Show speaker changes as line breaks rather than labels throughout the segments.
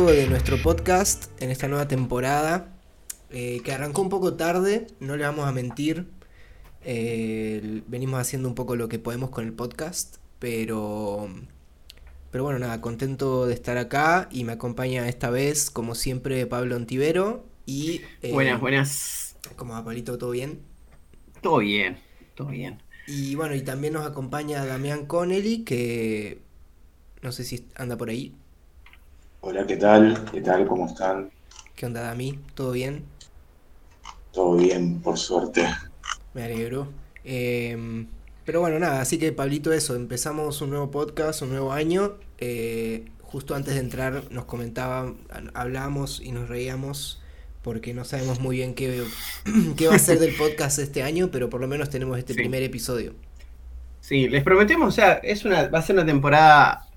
45 de nuestro podcast, en esta nueva temporada, eh, que arrancó un poco tarde, no le vamos a mentir. Eh, venimos haciendo un poco lo que podemos con el podcast, pero, pero bueno, nada, contento de estar acá y me acompaña esta vez, como siempre, Pablo Antivero. Y,
eh, buenas, buenas.
¿Cómo va, Pablito? ¿Todo bien?
Todo bien, todo bien.
Y bueno, y también nos acompaña Damián Connelly, que no sé si anda por ahí.
Hola, ¿qué tal? ¿Qué tal? ¿Cómo están?
¿Qué onda, Dami? ¿Todo bien?
Todo bien, por suerte.
Me alegro. Em, pero bueno, nada, así que Pablito, eso, empezamos un nuevo podcast, un nuevo año. Eh, justo antes de entrar nos comentaban, hablábamos y nos reíamos porque no sabemos muy bien qué, qué va a ser del podcast este año, pero por lo menos tenemos este primer episodio.
Sí, les prometemos, o sea, es una, va a ser una temporada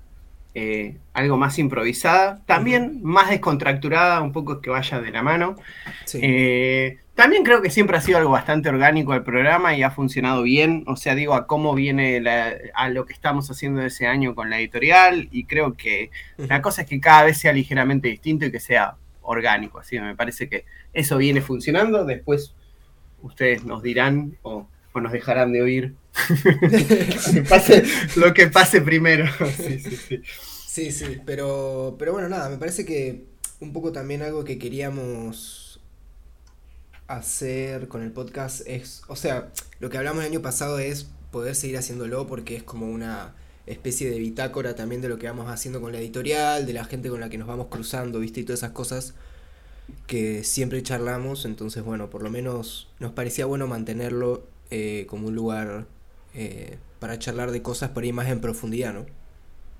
eh, algo más improvisada, también más descontracturada, un poco que vaya de la mano. Eh, también creo que siempre ha sido algo bastante orgánico el programa y ha funcionado bien, o sea, digo, a cómo viene a lo que estamos haciendo ese año con la editorial y creo que la cosa es que cada vez sea ligeramente distinto y que sea orgánico, así me parece que eso viene funcionando, después ustedes nos dirán o, nos dejarán de oír lo que pase primero. sí, sí, sí.
Sí, sí, pero, pero bueno, nada, me parece que un poco también algo que queríamos hacer con el podcast es, o sea, lo que hablamos el año pasado es poder seguir haciéndolo porque es como una especie de bitácora también de lo que vamos haciendo con la editorial, de la gente con la que nos vamos cruzando, ¿viste? Y todas esas cosas que siempre charlamos, entonces bueno, por lo menos nos parecía bueno mantenerlo eh, como un lugar eh, para charlar de cosas por ahí más en profundidad, ¿no?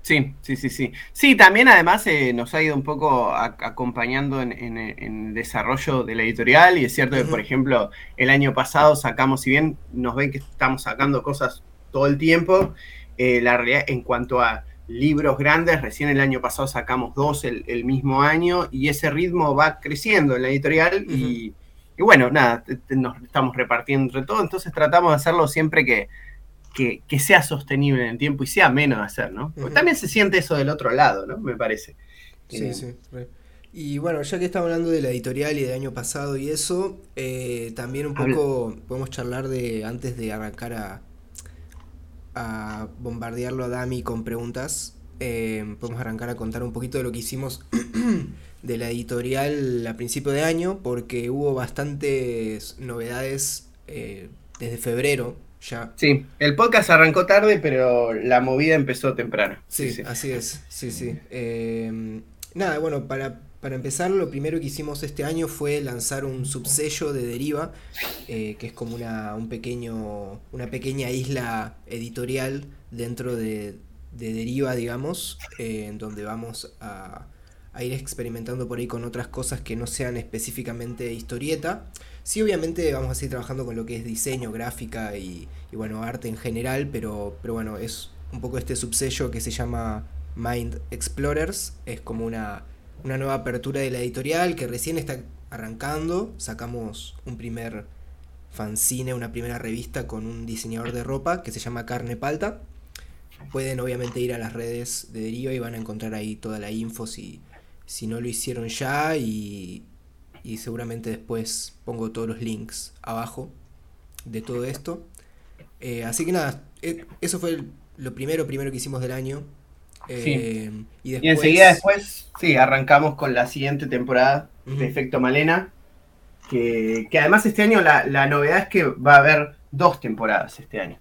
Sí, sí, sí, sí. Sí, también además eh, nos ha ido un poco acompañando en, el desarrollo de la editorial y es cierto que, por ejemplo, el año pasado sacamos, si bien nos ven que estamos sacando cosas todo el tiempo, eh, la realidad en cuanto a libros grandes, recién el año pasado sacamos dos el, mismo año y ese ritmo va creciendo en la editorial y, y, bueno, nada, nos estamos repartiendo entre todo, entonces tratamos de hacerlo siempre que que, sea sostenible en el tiempo y sea menos de hacer, ¿no? Porque también se siente eso del otro lado, ¿no? Me parece.
Sí, sí. Y bueno, ya que estamos hablando de la editorial y del año pasado y eso, eh, también un poco podemos charlar de, antes de arrancar a, a bombardearlo a Dami con preguntas, eh, podemos arrancar a contar un poquito de lo que hicimos de la editorial a principio de año, porque hubo bastantes novedades eh, desde febrero
Sí, el podcast arrancó tarde, pero la movida empezó temprano.
Sí, así es. Sí, sí. Em, nada, bueno, para, empezar, lo primero que hicimos este año fue lanzar un subsello de Deriva, eh, que es como una, un pequeño, una pequeña isla editorial dentro de, Deriva, digamos, eh, en donde vamos a, a ir experimentando por ahí con otras cosas que no sean específicamente historieta. Sí, obviamente vamos a seguir trabajando con lo que es diseño, gráfica y, bueno, arte en general, pero, pero bueno, es un poco este subsello que se llama Mind Explorers. Es como una, una nueva apertura de la editorial que recién está arrancando. Sacamos un primer fanzine, una primera revista con un diseñador de ropa que se llama Carne Palta. Pueden obviamente ir a las redes de Deriva y van a encontrar ahí toda la info si, si no lo hicieron ya y, y seguramente después pongo todos los links abajo de todo esto. Eh, así que nada, eh, eso fue lo primero, primero que hicimos del año.
Eh, y, después... enseguida después, sí, arrancamos con la siguiente temporada de Efecto Malena. Que, además este año la, novedad es que va a haber dos temporadas este año.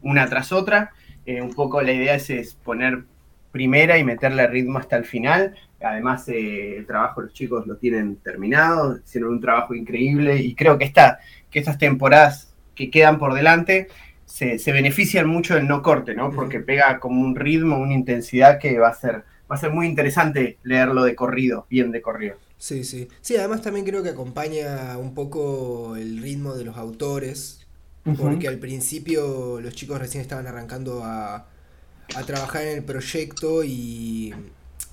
Una tras otra. un poco la idea es, poner primera y meterle ritmo hasta el final. Además, eh, el trabajo los chicos lo tienen terminado, hicieron un trabajo increíble y creo que, esta, que estas temporadas que quedan por delante se, benefician mucho del no corte, ¿no? Porque pega como un ritmo, una intensidad que va a ser, va a ser muy interesante leerlo de corrido, bien de corrido.
Sí, sí. Sí, además también creo que acompaña un poco el ritmo de los autores, porque al principio los chicos recién estaban arrancando a, a trabajar en el proyecto y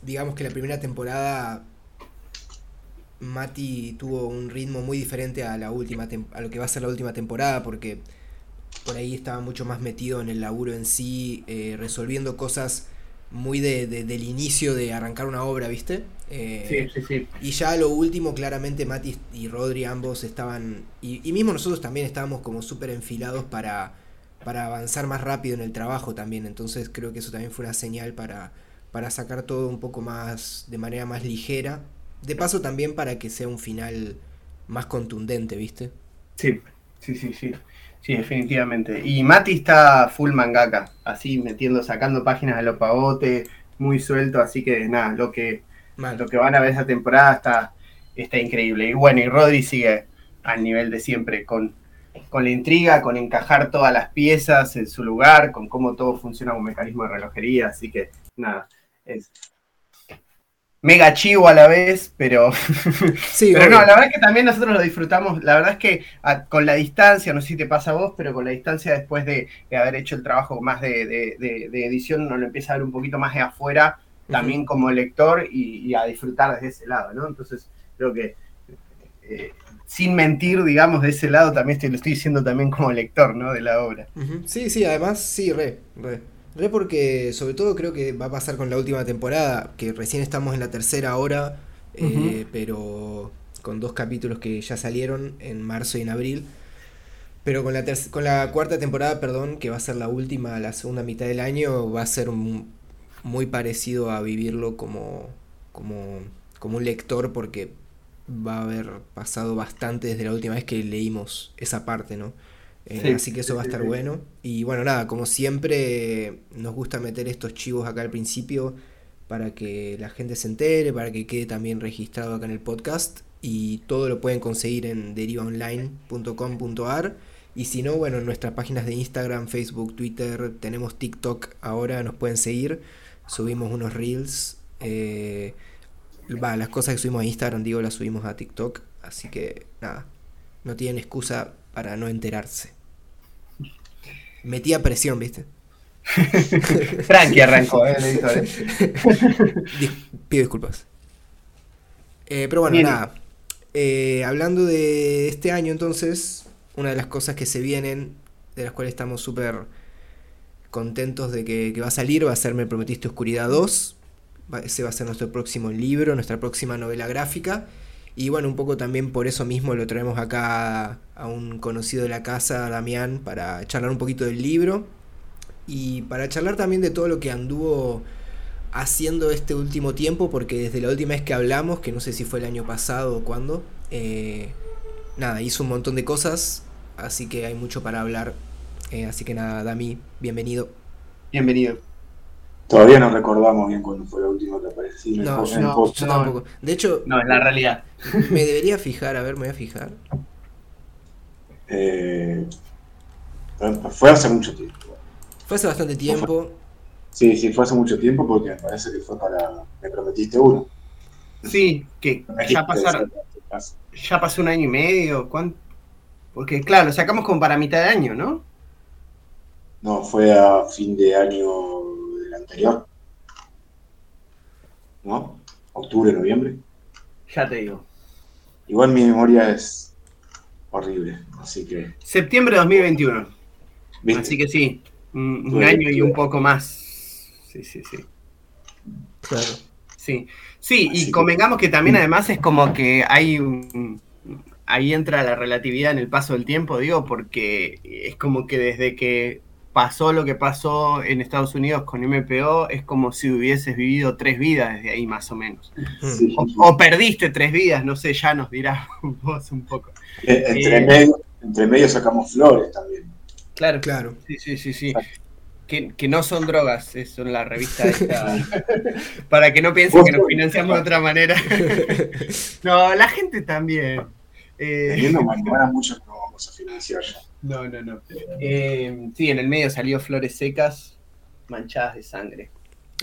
digamos que la primera temporada Mati tuvo un ritmo muy diferente a la última a lo que va a ser la última temporada porque por ahí estaba mucho más metido en el laburo en sí, eh, resolviendo cosas muy de, del inicio de arrancar una obra, ¿viste?
Eh, sí, sí, sí.
Y ya lo último, claramente Mati y Rodri ambos estaban, y, mismo nosotros también estábamos como súper enfilados para, para avanzar más rápido en el trabajo también, entonces creo que eso también fue una señal para, para sacar todo un poco más, de manera más ligera, de paso también para que sea un final más contundente, ¿viste?
Sí, sí, sí, sí. Sí, definitivamente. Y Mati está full mangaka, así metiendo, sacando páginas de los pavotes, muy suelto, así que nada, lo que, lo que van a ver esa temporada está, está increíble. Y bueno, y Rodri sigue al nivel de siempre, con, con la intriga, con encajar todas las piezas en su lugar, con cómo todo funciona como mecanismo de relojería, así que nada, es, mega chivo a la vez, pero. Sí, pero no, la verdad es que también nosotros lo disfrutamos. La verdad es que con la distancia, no sé si te pasa a vos, pero con la distancia después de, haber hecho el trabajo más de, edición, uno lo empieza a ver un poquito más de afuera, también como lector y, a disfrutar desde ese lado, ¿no? Entonces, creo que. Eh, sin mentir, digamos, de ese lado también estoy, lo estoy diciendo también como lector, ¿no? De la obra.
Sí, sí, además, sí, re, re. Re porque, sobre todo, creo que va a pasar con la última temporada, que recién estamos en la tercera hora, eh, pero con dos capítulos que ya salieron en marzo y en abril. Pero con la, con la cuarta temporada, perdón, que va a ser la última, la segunda mitad del año, va a ser muy parecido a vivirlo como, como, como un lector, porque va a haber pasado bastante desde la última vez que leímos esa parte, ¿no? Eh, así que eso va a estar bueno. Y bueno, nada, como siempre, nos gusta meter estos chivos acá al principio para que la gente se entere, para que quede también registrado acá en el podcast. Y todo lo pueden conseguir en derivaonline.com.ar. Y si no, bueno, en nuestras páginas de Instagram, Facebook, Twitter, tenemos TikTok ahora, nos pueden seguir. Subimos unos reels. Eh, va, las cosas que subimos a Instagram, digo, las subimos a TikTok. Así que nada, no tienen excusa para no enterarse. Metía presión, ¿viste?
Frankie arrancó, ¿eh?
Pido disculpas. Eh, pero bueno, nada. Eh, hablando de este año, entonces, una de las cosas que se vienen, de las cuales estamos súper contentos de que, que, va a salir, va a ser Me Prometiste Oscuridad 2. Ese va a ser nuestro próximo libro, nuestra próxima novela gráfica. Y bueno, un poco también por eso mismo lo traemos acá a un conocido de la casa, Damián, para charlar un poquito del libro y para charlar también de todo lo que anduvo haciendo este último tiempo, porque desde la última vez que hablamos, que no sé si fue el año pasado o cuándo, eh, nada, hizo un montón de cosas, así que hay mucho para hablar. Eh, así que nada, Dami, bienvenido.
Bienvenido.
Todavía no recordamos bien cuándo fue la última que aparecí.
No, no, yo tampoco. De hecho,
no, es la realidad.
Me debería fijar, a ver, me voy a fijar.
Eh, fue hace mucho tiempo.
Fue hace bastante tiempo.
Sí, sí, fue hace mucho tiempo porque me parece que fue para. Me prometiste uno.
Sí, que ya pasaron. Ya pasó un año y medio. ¿cuánto? Porque, claro, lo sacamos como para mitad de año, ¿no?
No, fue a fin de año anterior. ¿No? Octubre, noviembre.
Ya te digo.
Igual mi memoria es horrible, así que...
Septiembre de 2021. Así que sí, un, año y un poco más. Sí, sí, sí. Claro. Sí, sí, y convengamos que también además es como que hay un, ahí entra la relatividad en el paso del tiempo, digo, porque es como que desde que pasó lo que pasó en Estados Unidos con MPO, es como si hubieses vivido tres vidas desde ahí más o menos. O, perdiste tres vidas, no sé, ya nos dirás vos un poco.
Eh, entre, eh, medio, entre medio sacamos flores también.
Claro, claro. Sí, sí, sí, sí. Que, no son drogas, son la revista esta, para que no piensen que nos financiamos de otra manera. no, la gente también.
Eh, no, mucho no vamos a financiar ya.
No, no, no. Eh, sí, en el medio salió flores secas manchadas de sangre.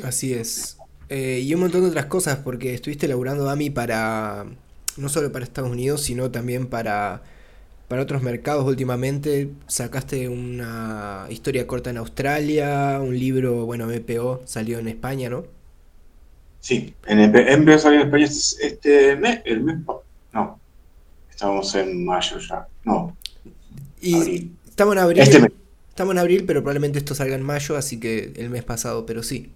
Así es. Eh, y un montón de otras cosas, porque estuviste laburando AMI para. no solo para Estados Unidos, sino también para. para otros mercados últimamente. Sacaste una historia corta en Australia, un libro, bueno, MPO salió en España, ¿no?
Sí, en MPO salió en España este mes, el mes. No, estamos en mayo ya. No,
y estamos en abril. Este Estamos en abril, pero probablemente esto salga en mayo, así que el mes pasado, pero sí.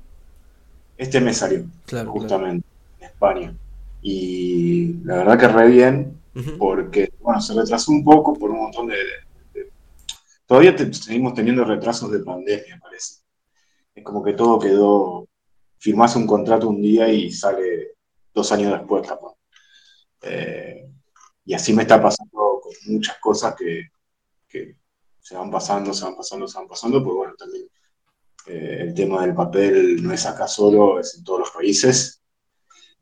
Este mes salió, claro, justamente, en España. Y la verdad que re bien, porque, bueno, se retrasó un poco por un montón de... Todavía seguimos teniendo retrasos de pandemia, parece. Es como que todo quedó... Firmás un contrato un día y sale dos años después, capaz. Eh, y así me está pasando con muchas cosas que, se van pasando, se van pasando, se van pasando, pues bueno, también eh, el tema del papel no es acá solo, es en todos los países.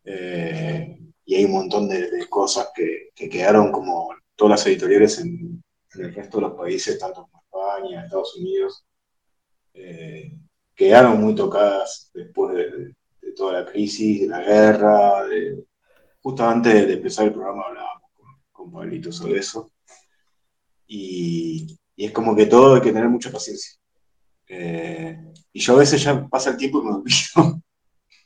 Eh, y hay un montón de, cosas que, quedaron como todas las editoriales en, el resto de los países, tanto como España, Estados Unidos, quedaron muy tocadas después de, toda la crisis, de la guerra, de, justo antes de empezar el programa hablábamos con, con Pablito sobre eso. Y, es como que todo hay que tener mucha paciencia. Eh, y yo a veces ya pasa el tiempo y me olvido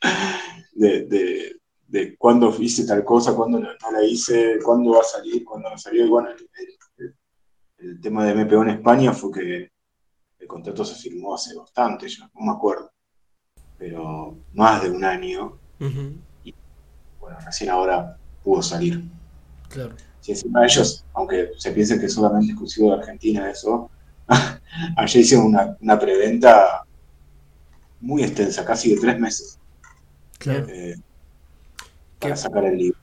de, de, cuándo hice tal cosa, cuándo no, la hice, cuándo va a salir, cuándo no salió. Y bueno, el, tema de MPO en España fue que el contrato se firmó hace bastante, ya no me acuerdo, pero más de un año bueno, recién ahora pudo salir. Claro. Encima ellos, aunque se piense que es solamente exclusivo de Argentina eso, ayer hicieron una, una preventa muy extensa, casi de tres meses. Claro. Eh, para sacar el libro.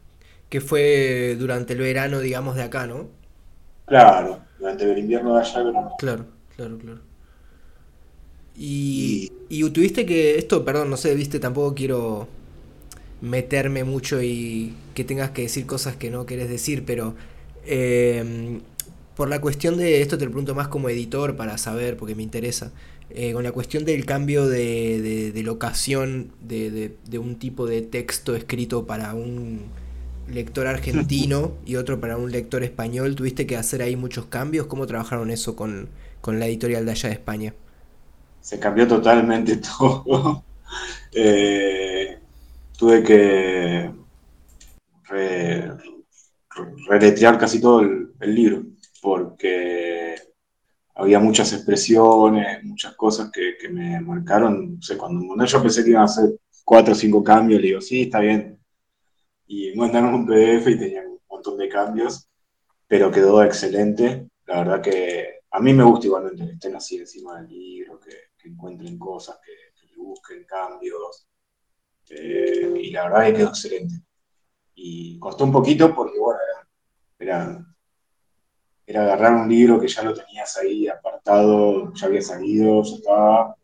Que fue durante el verano, digamos, de acá, ¿no?
Claro, durante el invierno de allá, no.
Claro, claro, claro. Y, y, tuviste que, esto, perdón, no sé, viste, tampoco quiero meterme mucho y que tengas que decir cosas que no querés decir, pero em, por la cuestión de, esto te lo pregunto más como editor para saber, porque me interesa, eh, con la cuestión del cambio de, de, locación de, de, un tipo de texto escrito para un lector argentino y otro para un lector español, ¿tuviste que hacer ahí muchos cambios? ¿Cómo trabajaron eso con, con la editorial de allá de España?
Se cambió totalmente todo. eh, tuve que reletrear casi todo el, libro, porque había muchas expresiones, muchas cosas que, me marcaron. O cuando yo pensé que iban a hacer cuatro o cinco cambios, le digo, sí, está bien. Y mandaron un PDF y tenían un montón de cambios, pero quedó excelente. La verdad que a mí me gusta igualmente que estén así encima del libro, que, encuentren cosas, que busquen cambios. Eh, y la verdad que quedó excelente. Y costó un poquito porque, bueno, era, era, agarrar un libro que ya lo tenías ahí apartado, ya había salido, ya estaba,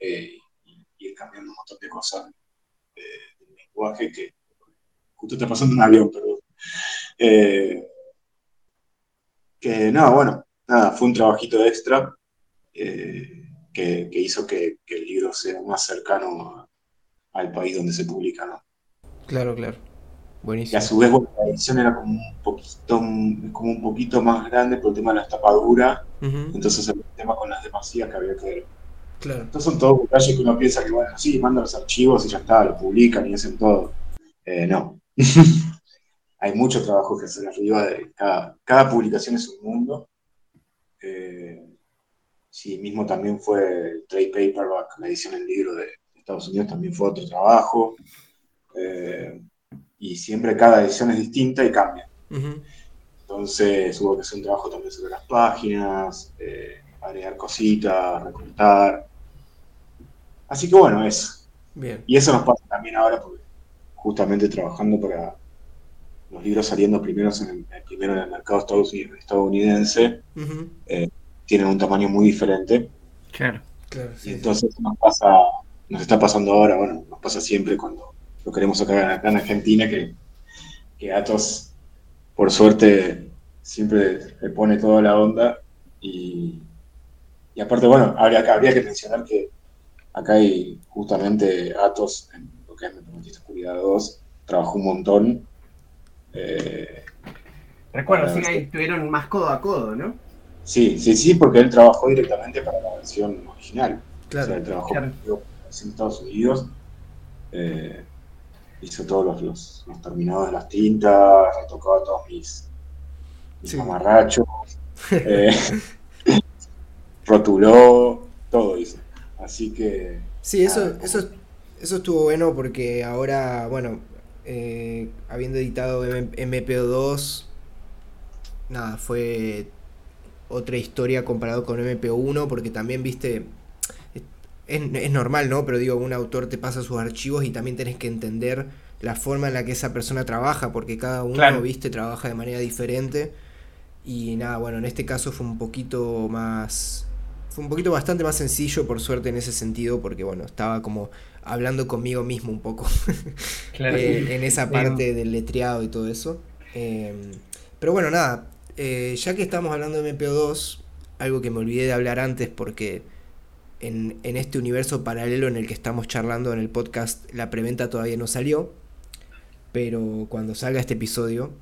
eh, y, ir cambiando un montón de cosas de, lenguaje que justo está pasando un avión, perdón. Eh, que no, bueno, nada, fue un trabajito extra que, hizo que, que, el libro sea más cercano a, al país donde se publica, ¿no?
Claro, claro.
Buenísimo. Y a su vez, la edición era como un poquito, como un poquito más grande por el tema de la tapadura. Entonces el tema con las demasías que había que ver. Claro. Entonces son todos detalles que uno piensa que, bueno, sí, mandan los archivos y ya está, lo publican y hacen todo. Eh, no. Hay mucho trabajo que hacer arriba. De cada, cada publicación es un mundo. Eh, sí, mismo también fue el trade paperback, la edición en libro de, Estados Unidos también fue otro trabajo. Eh, y siempre cada edición es distinta y cambia. Entonces hubo que hacer un trabajo también sobre las páginas, eh, agregar cositas, recortar. Así que bueno, eso. Bien. Y eso nos pasa también ahora porque justamente trabajando para los libros saliendo primero en el, primero en el mercado estadounidense, eh, tienen un tamaño muy diferente. Claro, claro. y entonces nos pasa nos está pasando ahora, bueno, nos pasa siempre cuando lo queremos sacar acá en Argentina, que, que Atos, por suerte, siempre le pone toda la onda y, y aparte, bueno, habría, habría que mencionar que acá hay justamente Atos, en lo que es Me Oscuridad 2, trabajó un montón.
Eh, Recuerdo, sí, ahí estuvieron más codo a codo, ¿no?
Sí, sí, sí, porque él trabajó directamente para la versión original. Claro, o sea, él trabajó en Estados Unidos. Eh, hizo todos los, terminados de las tintas, retocaba todos mis, mis mamarrachos. Eh, rotuló, todo hizo. Así que...
Sí, eso, eso, eso estuvo bueno porque ahora, bueno, eh, habiendo editado MPO2, nada, fue otra historia comparado con MPO1 porque también, viste, es, normal, ¿no? Pero digo, un autor te pasa sus archivos y también tenés que entender la forma en la que esa persona trabaja porque cada uno, viste, trabaja de manera diferente. Y nada, bueno, en este caso fue un poquito más fue un poquito bastante más sencillo, por suerte, en ese sentido, porque bueno, estaba como hablando conmigo mismo un poco eh, en esa parte del letreado y todo eso. Em, pero bueno, nada, eh, ya que estamos hablando de MPO2, algo que me olvidé de hablar antes porque en, en, este universo paralelo en el que estamos charlando en el podcast, la preventa todavía no salió, pero cuando salga este episodio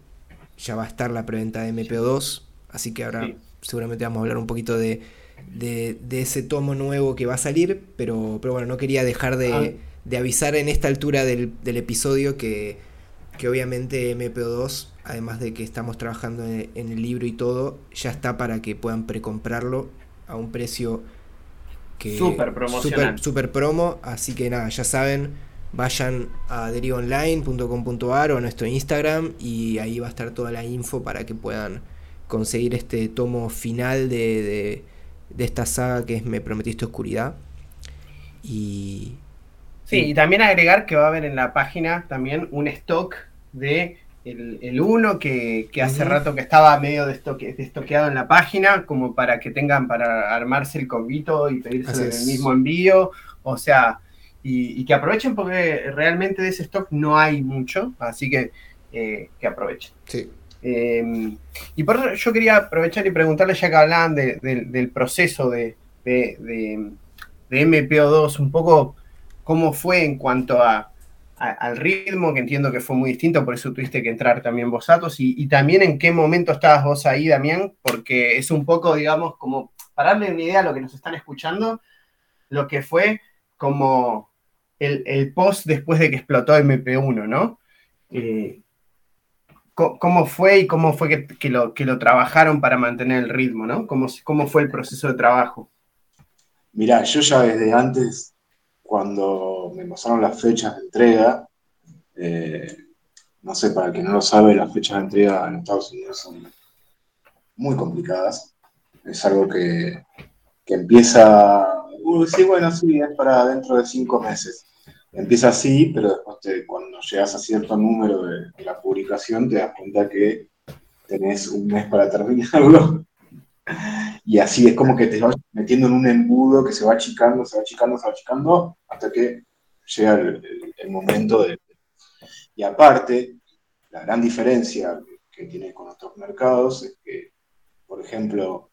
ya va a estar la preventa de MPO2, así que ahora seguramente vamos a hablar un poquito de de, ese tomo nuevo que va a salir, pero, pero bueno, no quería dejar de, ah. avisar en esta altura del, episodio que, que, obviamente MP2, además de que estamos trabajando en, el libro y todo, ya está para que puedan precomprarlo a un precio que
super promocional.
Super, promo, así que nada, ya saben, vayan a derivaonline.com.ar o a nuestro Instagram y ahí va a estar toda la info para que puedan conseguir este tomo final de de esta saga que es Me Prometiste Oscuridad. Y.
Sí, y también agregar que va a haber en la página también un stock de el 1 que, hace rato que estaba medio destoqueado en la página, como para que tengan para armarse el convito y pedirse el mismo envío. O sea, y, que aprovechen porque realmente de ese stock no hay mucho, así que eh, que aprovechen.
Sí.
Em, y por eso yo quería aprovechar y preguntarle, ya que hablaban del proceso de, de, MPO2, un poco cómo fue en cuanto a, al ritmo, que entiendo que fue muy distinto, por eso tuviste que entrar también vos, Atos, y, también en qué momento estabas vos ahí, Damián, porque es un poco, digamos, como para darle una idea a lo que nos están escuchando, lo que fue como el, post después de que explotó MP1, ¿no? Eh, cómo fue y cómo fue que, lo, que lo trabajaron para mantener el ritmo, ¿no? ¿Cómo, cómo fue el proceso de trabajo?
Mirá, yo ya desde antes, cuando me pasaron las fechas de entrega, eh, no sé, para el que no lo sabe, las fechas de entrega en Estados Unidos son muy complicadas. Es algo que, que empieza, uh, sí, bueno, sí, es para dentro de cinco meses empieza así, pero después cuando llegas a cierto número de, la publicación te das cuenta que tenés un mes para terminarlo. Y así es como que te vas metiendo en un embudo que se va achicando, se va achicando, se va achicando, hasta que llega el, momento de... Y aparte, la gran diferencia que tiene con otros mercados es que, por ejemplo,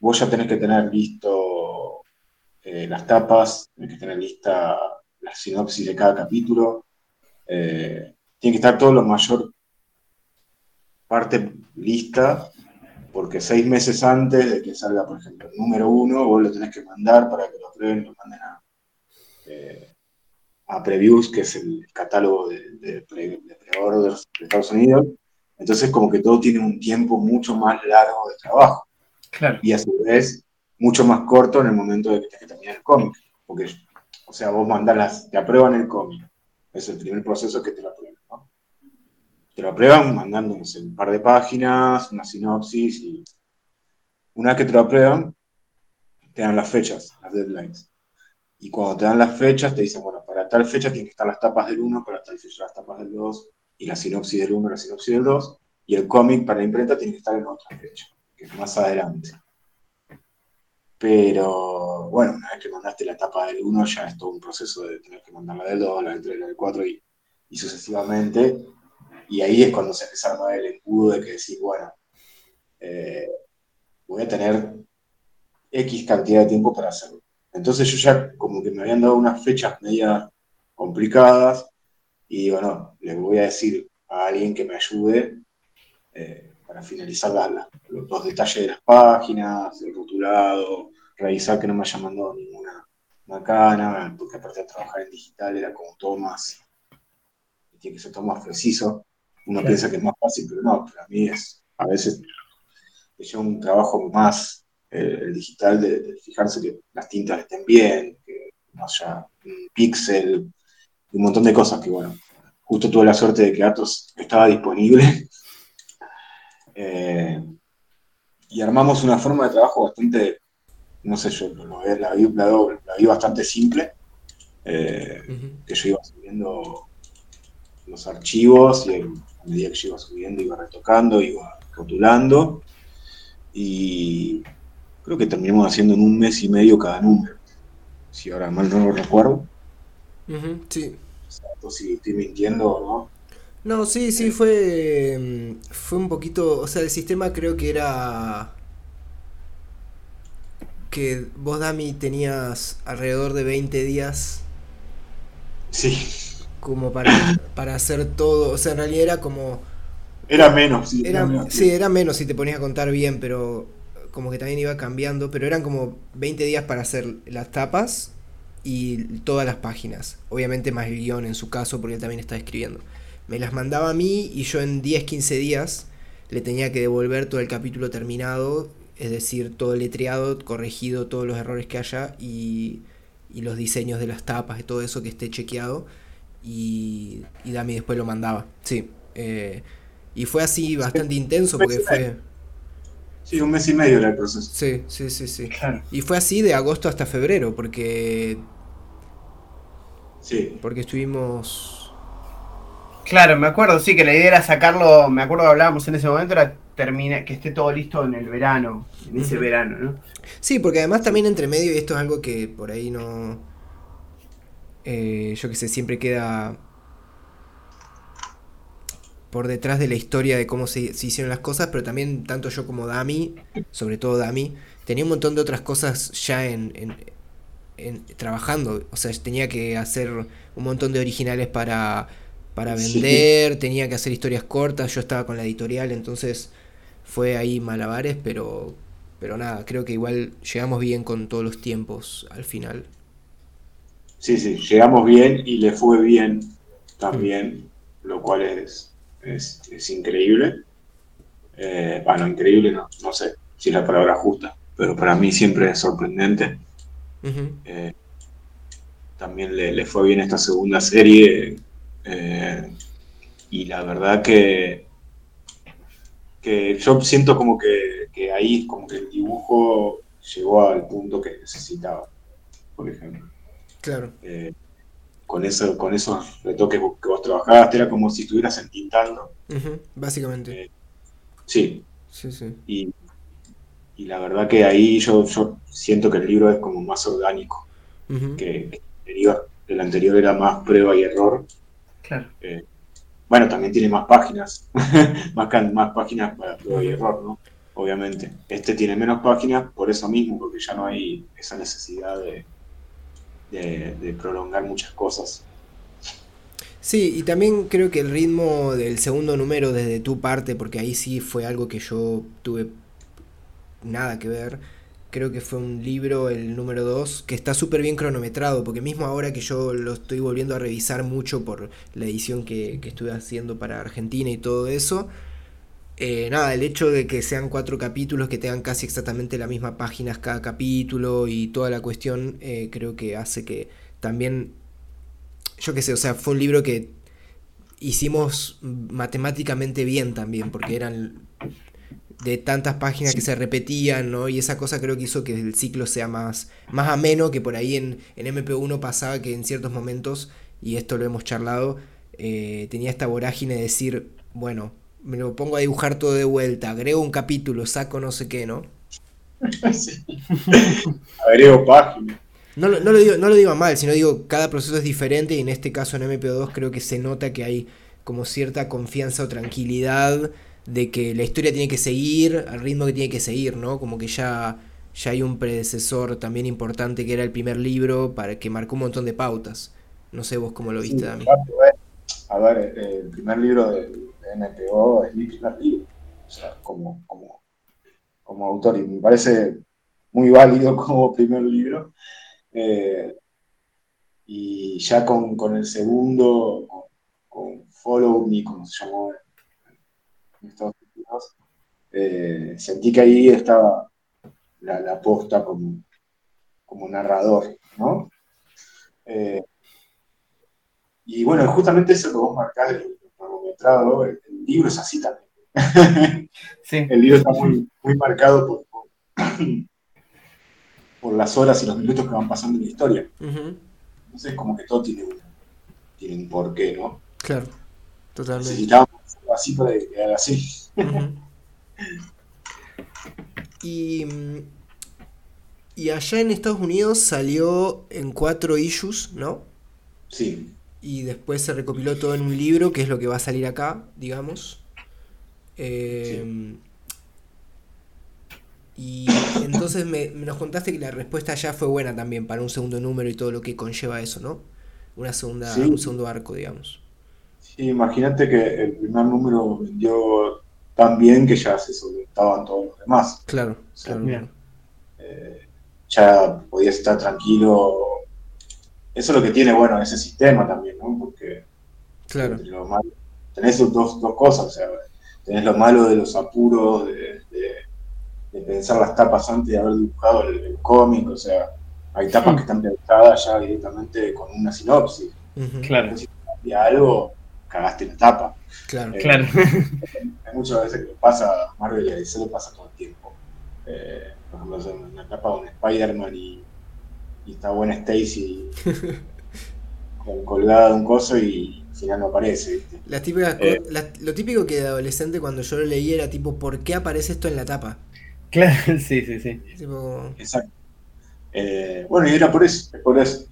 vos ya tenés que tener listo eh, las tapas, tenés que tener lista la sinopsis de cada capítulo. Eh, tiene que estar todo lo mayor parte lista, porque seis meses antes de que salga, por ejemplo, el número uno, vos lo tenés que mandar para que lo prueben, lo manden a, eh, a Previews, que es el catálogo de, de, pre-orders de Estados Unidos. Entonces, como que todo tiene un tiempo mucho más largo de trabajo. Y a su vez, mucho más corto en el momento de que tenés que terminar el cómic. Porque o sea, vos mandás te aprueban el cómic. Es el primer proceso que te lo aprueban. Te lo aprueban mandándonos un par de páginas, una sinopsis y una vez que te lo aprueban, te dan las fechas, las deadlines. Y cuando te dan las fechas, te dicen, bueno, para tal fecha tienen que estar las tapas del 1, para tal fecha las tapas del 2, y la sinopsis del 1, la sinopsis del 2, y el cómic para la imprenta tiene que estar en otra fecha, que es más adelante. Pero bueno, una vez que mandaste la etapa del 1, ya es todo un proceso de tener que mandar la del 2, la del 3, la del 4 y, sucesivamente. Y ahí es cuando se empieza a armar el embudo de que decís, bueno, eh, voy a tener X cantidad de tiempo para hacerlo. Entonces yo ya como que me habían dado unas fechas medias complicadas y digo, no, le voy a decir a alguien que me ayude eh, para finalizar los, detalles de las páginas, el rotulado, revisar que no me haya mandado ninguna macana, porque aparte de trabajar en digital era como todo más, tiene que ser todo más preciso. Uno piensa que es más fácil, pero no, para mí es, a veces es un trabajo más el, digital, de, fijarse que las tintas estén bien, que no haya un píxel, un montón de cosas que, bueno, justo tuve la suerte de que Atos estaba disponible. Eh, y armamos una forma de trabajo bastante, no sé, yo la, vi, bastante simple, eh, que yo iba subiendo los archivos y a medida que yo iba subiendo iba retocando, iba rotulando y creo que terminamos haciendo en un mes y medio cada número, si ahora mal no lo recuerdo.
sí.
si estoy mintiendo o no.
No, sí, sí, fue, fue un poquito, o sea, el sistema creo que era que vos, Dami, tenías alrededor de 20 días.
Sí.
Como para, para hacer todo, o sea, en realidad era como...
Era menos,
sí. Era, menos, sí, era menos si te ponías a contar bien, pero como que también iba cambiando, pero eran como 20 días para hacer las tapas y todas las páginas. Obviamente más el guion en su caso, porque él también está escribiendo me las mandaba a mí y yo en 10, 15 días le tenía que devolver todo el capítulo terminado, es decir, todo letreado, corregido todos los errores que haya y, los diseños de las tapas y todo eso que esté chequeado. Y, y Dami después lo mandaba, sí. Eh, y fue así bastante intenso porque fue...
Sí, un mes y medio era el proceso.
Sí, sí, sí, sí. Y fue así de agosto hasta febrero porque...
Sí.
Porque estuvimos
Claro, me acuerdo, sí, que la idea era sacarlo, me acuerdo que hablábamos en ese momento, era termina, que esté todo listo en el verano, en ese verano, ¿no?
Sí, porque además también entre medio, y esto es algo que por ahí no... Eh, yo que sé, siempre queda por detrás de la historia de cómo se, hicieron las cosas, pero también tanto yo como Dami, sobre todo Dami, tenía un montón de otras cosas ya en, en trabajando, o sea, tenía que hacer un montón de originales para para vender, tenía que hacer historias cortas, yo estaba con la editorial, entonces fue ahí malabares, pero, pero nada, creo que igual llegamos bien con todos los tiempos al final.
Sí, sí, llegamos bien y le fue bien también, lo cual es, es, increíble. Eh, bueno, increíble no, no sé si es la palabra justa, pero para mí siempre es sorprendente. Eh, también le, le, fue bien esta segunda serie eh, y la verdad que, que yo siento como que, ahí como que el dibujo llegó al punto que necesitaba, por ejemplo.
Claro.
Eh, con, eso, con esos retoques que vos trabajaste, era como si estuvieras entintando.
básicamente.
Eh, sí.
Sí, sí.
Y, la verdad que ahí yo, yo siento que el libro es como más orgánico que, el anterior era más prueba y error eh, bueno, también tiene más páginas, más, más páginas para prueba y error, ¿no? Obviamente. Este tiene menos páginas por eso mismo, porque ya no hay esa necesidad de, de, prolongar muchas cosas.
Sí, y también creo que el ritmo del segundo número desde tu parte, porque ahí sí fue algo que yo tuve nada que ver, creo que fue un libro, el número 2, que está súper bien cronometrado, porque mismo ahora que yo lo estoy volviendo a revisar mucho por la edición que, estuve haciendo para Argentina y todo eso, eh, nada, el hecho de que sean cuatro capítulos, que tengan casi exactamente las mismas páginas cada capítulo y toda la cuestión, eh, creo que hace que también, yo qué sé, o sea, fue un libro que hicimos matemáticamente bien también, porque eran de tantas páginas que se repetían, ¿no? Y esa cosa creo que hizo que el ciclo sea más, más ameno, que por ahí en, en MP1 pasaba que en ciertos momentos, y esto lo hemos charlado, eh, tenía esta vorágine de decir, bueno, me lo pongo a dibujar todo de vuelta, agrego un capítulo, saco no sé qué, ¿no?
agrego páginas.
No, no, lo digo, no lo digo mal, sino digo, cada proceso es diferente y en este caso en MP2 creo que se nota que hay como cierta confianza o tranquilidad de que la historia tiene que seguir al ritmo que tiene que seguir, ¿no? Como que ya, ya hay un predecesor también importante que era el primer libro para que marcó un montón de pautas. No sé vos cómo lo viste, Dami.
A ver, eh, el primer libro de, Primer libro, o sea, como, como, como autor, y me parece muy válido como primer libro. Eh, y ya con, con, el segundo, con, con Follow Me, como se llamó Estados Unidos, eh, sentí que ahí estaba, la, la posta como, como narrador, ¿no? Eh, y bueno, justamente eso que vos marcás del el, el, libro es así también. Sí. el libro está muy, muy marcado por, por, las horas y los minutos que van pasando en la historia. Entonces, como que todo tiene un, tiene un porqué, ¿no?
Claro, totalmente.
Necesitábamos así para quedar así.
y y allá en Estados Unidos salió en cuatro issues, ¿no?
Sí.
Y después se recopiló todo en un libro, que es lo que va a salir acá, digamos. Em, y entonces me, nos contaste que la respuesta allá fue buena también para un segundo número y todo lo que conlleva eso, ¿no? Una segunda, Un segundo arco, digamos.
Sí, imagínate que el primer número vendió tan bien que ya se soltaban todos los demás.
Claro, claro.
Eh, ya podías estar tranquilo. Eso es lo que tiene, bueno, ese sistema también, ¿no? Porque
claro.
tenés dos, dos cosas, o sea, tenés lo malo de los apuros, de, pensar las tapas antes de haber dibujado el, cómic, o sea, hay tapas que están pensadas ya directamente con una sinopsis.
Claro.
Si algo, cagaste la tapa.
Claro, eh, claro.
Hay muchas veces que pasa, Marvel y a DC le pasa todo el tiempo. Eh, por ejemplo, en una capa de Spider-Man y, está buena Stacy colgada de un coso y al final no aparece.
Eh, lo típico que de adolescente cuando yo lo leí era tipo, ¿por qué aparece esto en la tapa?
Claro, sí, sí, sí.
Exacto. Eh, bueno, y era por eso, por eso.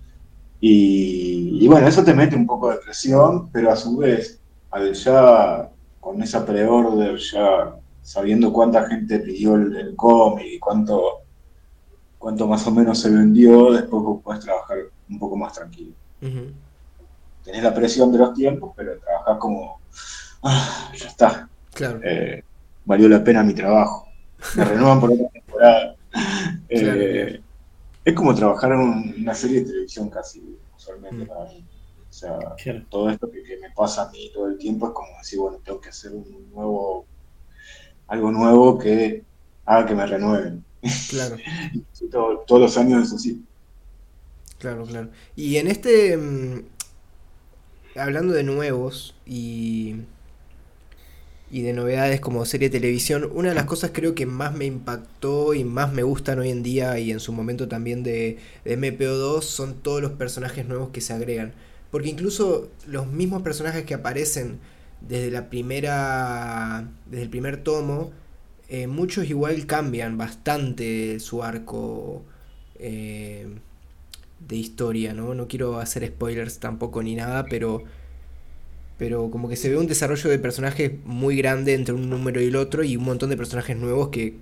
Y, bueno, eso te mete un poco de presión, pero a su vez, al ya con esa pre-order ya sabiendo cuánta gente pidió el, cómic y cuánto, cuánto más o menos se vendió, después vos podés trabajar un poco más tranquilo. Tenés la presión de los tiempos, pero trabajás como, ah, ya está.
Claro.
Eh, valió la pena mi trabajo. Me renuevan por otra temporada. Eh, es como trabajar en una serie de televisión casi, usualmente para mí. O sea, todo esto que, que, me pasa a mí todo el tiempo es como decir, bueno, tengo que hacer un nuevo algo nuevo que haga que me renueven.
Claro.
todos los años es así.
Claro, claro. Y en este, mm, hablando de nuevos y, y de novedades como serie de televisión, una de las cosas creo que más me impactó y más me gustan hoy en día y en su momento también de, de MPO2 son todos los personajes nuevos que se agregan. Porque incluso los mismos personajes que aparecen desde la primera. desde el primer tomo. Eh, muchos igual cambian bastante su arco eh, de historia, ¿no? No quiero hacer spoilers tampoco ni nada, pero. Pero como que se ve un desarrollo de personajes muy grande entre un número y el otro y un montón de personajes nuevos que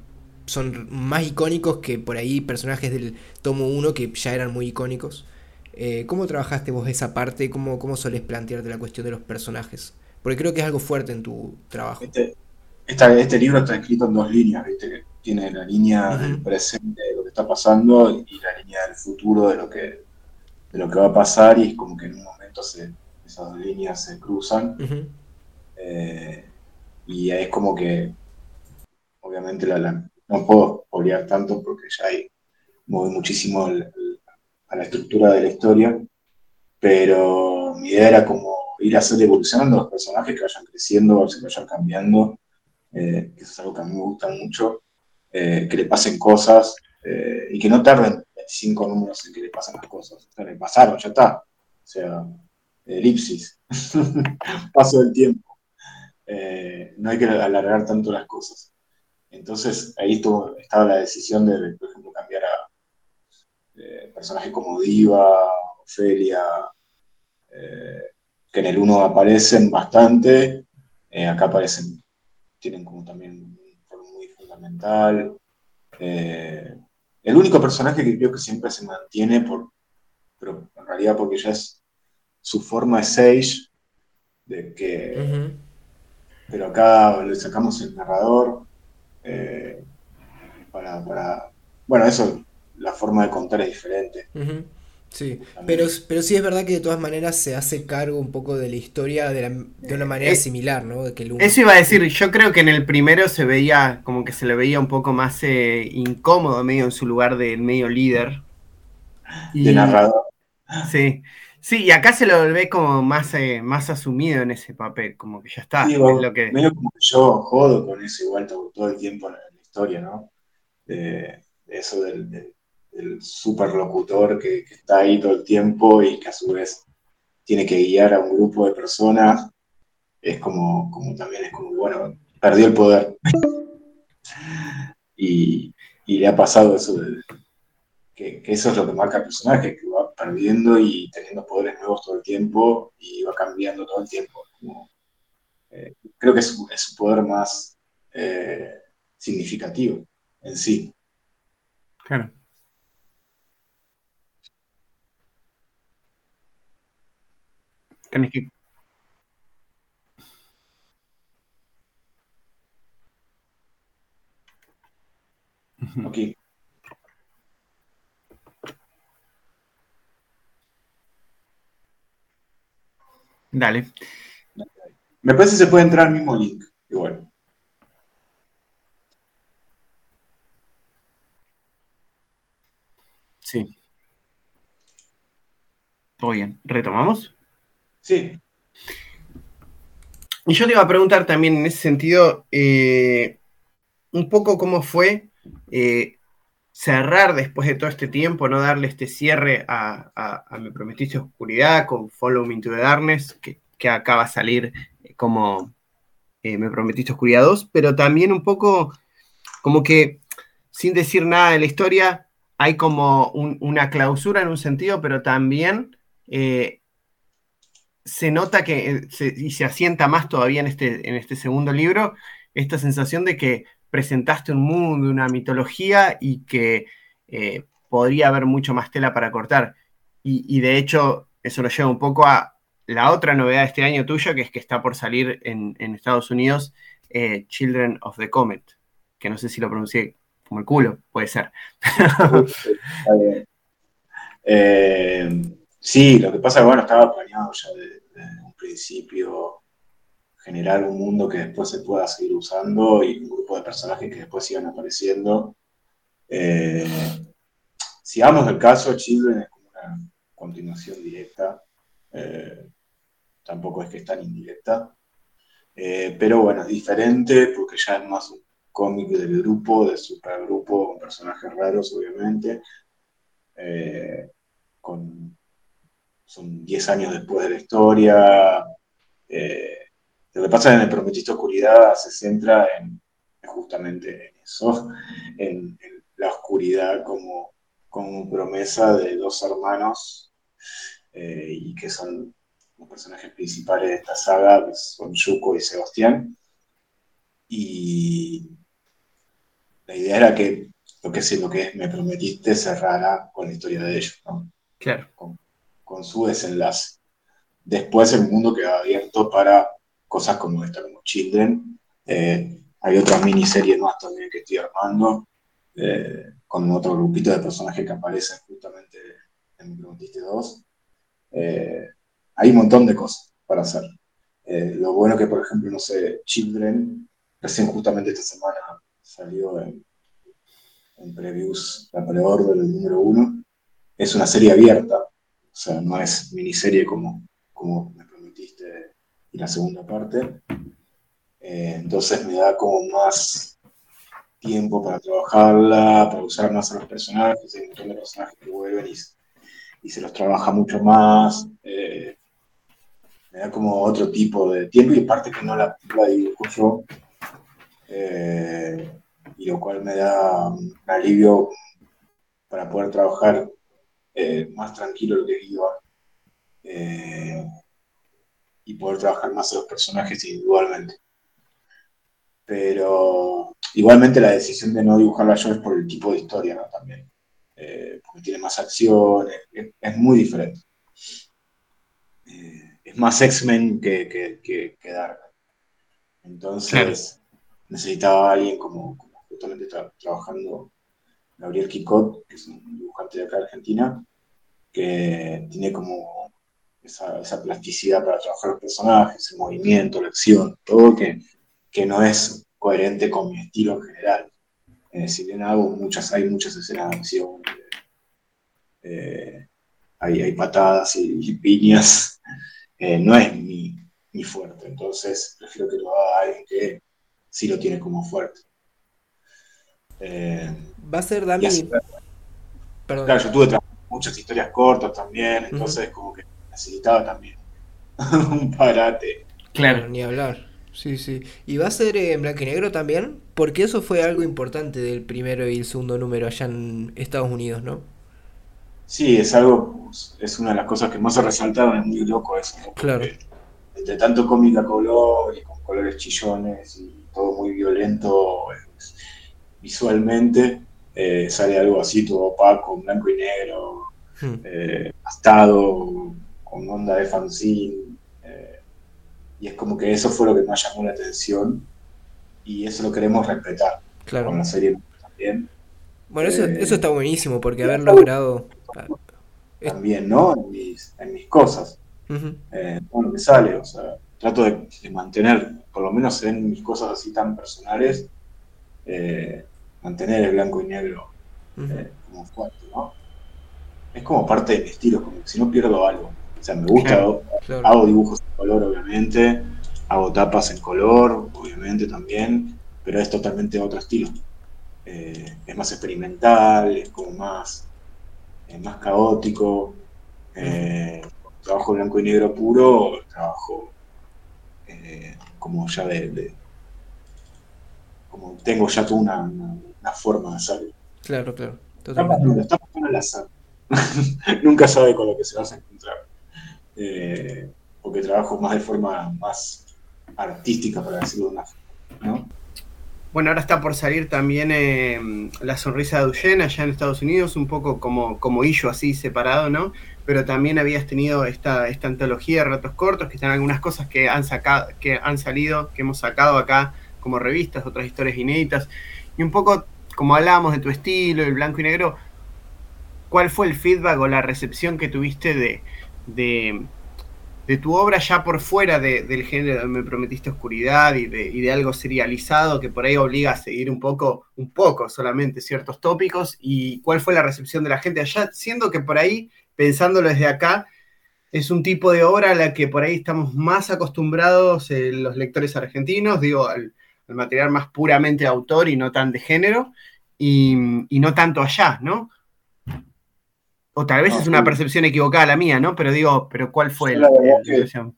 son más icónicos que por ahí personajes del tomo 1 que ya eran muy icónicos. Eh, ¿Cómo trabajaste vos esa parte? ¿Cómo, ¿Cómo solés plantearte la cuestión de los personajes? Porque creo que es algo fuerte en tu trabajo.
Este, este libro está escrito en dos líneas, ¿viste? Tiene la línea del presente de lo que está pasando y la línea del futuro de lo que, de lo que va a pasar y es como que en un momento se, esas dos líneas se cruzan. Eh, y es como que, obviamente, la, no puedo spoilear tanto porque ya hay, mueve muchísimo a la estructura de la historia, pero mi idea era como ir a hacer evolucionando los personajes, que vayan creciendo, que vayan cambiando, eh, que eso es algo que a mí me gusta mucho, eh, que le pasen cosas eh, y que no tarden 25 números en que le pasen las cosas. O sea, le pasaron, ya está. O sea, elipsis, paso del tiempo. no hay que alargar tanto las cosas. Entonces ahí estuvo, estaba la decisión de, por ejemplo, cambiar a personajes como Diva, Ofelia, que en el 1 aparecen bastante, acá aparecen, tienen como también un rol muy fundamental. Eh, el único personaje que creo que siempre se mantiene, por, pero en realidad porque ya es su forma de Sage, de que, pero acá le sacamos el narrador eh, para, para, bueno, eso, la forma de contar es diferente.
Sí, pero, pero sí es verdad que de todas maneras se hace cargo un poco de la historia de, una manera eh, similar, ¿no?
Eso iba a decir, yo creo que en el primero se veía como que se le veía un poco más eh, incómodo medio en su lugar de medio líder.
De narrador.
Sí, sí, y acá se lo ve como más, eh, más asumido en ese papel, como que ya está. lo
que... Medio como que yo jodo con eso igual todo, el tiempo en la, historia, ¿no? De, eso del el superlocutor que, está ahí todo el tiempo y que a su vez tiene que guiar a un grupo de personas, es como, como también es como, bueno, perdió el poder. y, y, le ha pasado eso que, eso es lo que marca el personaje, que va perdiendo y teniendo poderes nuevos todo el tiempo y va cambiando todo el tiempo. Eh, creo que es, es un poder más eh, significativo en sí.
Claro. Que...
Ok.
Dale.
Me parece que se puede entrar al mismo link, igual.
Sí. Todo bien. ¿Retomamos?
Sí.
Y yo te iba a preguntar también en ese sentido, eh, un poco cómo fue eh, cerrar después de todo este tiempo, no darle este cierre a, Me Prometiste Oscuridad con Follow Me to the Darkness, que, acaba de salir como eh, Me Prometiste Oscuridad 2, pero también un poco como que sin decir nada de la historia, hay como una clausura en un sentido, pero también se nota que, eh, y se asienta más todavía en este, en este segundo libro, esta sensación de que presentaste un mundo, una mitología y que eh, podría haber mucho más tela para cortar. Y, de hecho, eso lo lleva un poco a la otra novedad de este año tuyo, que es que está por salir en, Estados Unidos eh, Children of the Comet, que no sé si lo pronuncié como el culo, puede ser.
Sí, lo que pasa es que bueno, estaba planeado ya desde un principio generar un mundo que después se pueda seguir usando y un grupo de personajes que después sigan apareciendo. Eh, si hablamos del caso, Children es como una continuación directa, eh, tampoco es que es tan indirecta, eh, pero bueno, es diferente porque ya es más un cómic del grupo, del supergrupo, con personajes raros, obviamente, con son 10 años después de la historia. Eh, lo que pasa en el Prometiste Oscuridad se centra en, justamente en eso, en, la oscuridad como, como, promesa de dos hermanos eh, y que son los personajes principales de esta saga, que son Yuko y Sebastián. Y la idea era que lo que, es, lo que me prometiste cerrara con la historia de ellos, ¿no?
Claro
con su desenlace. Después el mundo queda abierto para cosas como esta, como Children. Eh, hay otra miniserie más también que estoy armando, eh, con otro grupito de personajes que aparecen justamente en Preguntiste 2. Eh, hay un montón de cosas para hacer. lo bueno que, por ejemplo, no sé, Children, recién justamente esta semana salió en, en previews la pre-order del número uno. Es una serie abierta, o sea, no es miniserie como, como me prometiste y la segunda parte. Eh, entonces me da como más tiempo para trabajarla, para usar más a los personajes, hay un montón de personajes que vuelven y, se los trabaja mucho más. Eh, me da como otro tipo de tiempo y parte que no la, la dibujo yo. Eh, y lo cual me da un alivio para poder trabajar eh, más tranquilo lo que iba eh, y poder trabajar más a los personajes individualmente. Pero igualmente la decisión de no dibujarla yo es por el tipo de historia ¿no? también, eh, porque tiene más acción, es, muy diferente. es más X-Men que, que, que, Dark. Entonces necesitaba a alguien como, justamente está trabajando Gabriel Quicot, que es un dibujante de acá de Argentina, que tiene como esa, plasticidad para trabajar los personajes, el movimiento, la acción, todo que, que no es coherente con mi estilo en general. Eh, si bien hago muchas, hay muchas escenas de acción, eh, hay, patadas y, piñas, eh, no es mi, fuerte, entonces prefiero que lo haga alguien que sí lo tiene como fuerte.
Va a ser Dami.
Claro, yo tuve muchas historias cortas también, entonces como que necesitaba también un parate.
Claro, ni hablar. Sí, sí. ¿Y va a ser en blanco y negro también? Porque eso fue algo importante del primero y el segundo número allá en Estados Unidos, ¿no?
Sí, es algo, es una de las cosas que más se resaltaron, es muy loco eso.
Claro.
Entre tanto cómica color y con colores chillones y todo muy violento visualmente, eh, sale algo así, todo opaco, blanco y negro, hmm. eh, pastado, con onda de fanzine y es como que eso fue lo que más llamó la atención y eso lo queremos respetar
claro.
con la serie también.
Bueno, eso, eh, eso está buenísimo porque haber logrado...
También, ¿no? En mis, en mis cosas. Eh, bueno, me sale, o sea, trato de, mantener, por lo menos en mis cosas así tan personales, eh, mantener el blanco y negro como fuerte, ¿no? Es como parte de mi estilo, como que si no pierdo algo. O sea, me gusta, hago, dibujos en color, obviamente, hago tapas en color, obviamente también, pero es totalmente otro estilo. Eh, es más experimental, es como más, más caótico. Eh, trabajo blanco y negro puro, trabajo eh, como ya de, como tengo ya toda una, forma de hacerlo.
Claro, claro.
Totalmente. al azar. Nunca sabe con lo que se vas a encontrar eh, porque trabajo más de forma más artística, para decirlo de una forma,
Bueno, ahora está por salir también eh, La Sonrisa de Eugene allá en Estados Unidos, un poco como, como Illo así separado, ¿no? Pero también habías tenido esta, esta antología de ratos cortos, que están algunas cosas que han, sacado, que han salido, que hemos sacado acá como revistas, otras historias inéditas. Y un poco, como hablábamos de tu estilo, el blanco y negro, ¿cuál fue el feedback o la recepción que tuviste de, de, tu obra ya por fuera del género Me Prometiste Oscuridad y de, algo serializado que por ahí obliga a seguir un poco, un poco solamente ciertos tópicos y cuál fue la recepción de la gente allá, siendo que por ahí, pensándolo desde acá, es un tipo de obra a la que por ahí estamos más acostumbrados eh, los lectores argentinos, digo, al, material más puramente de autor y no tan de género, y, y no tanto allá, ¿no? O tal vez es una percepción equivocada la mía, ¿no? Pero digo, pero ¿cuál fue la,
percepción?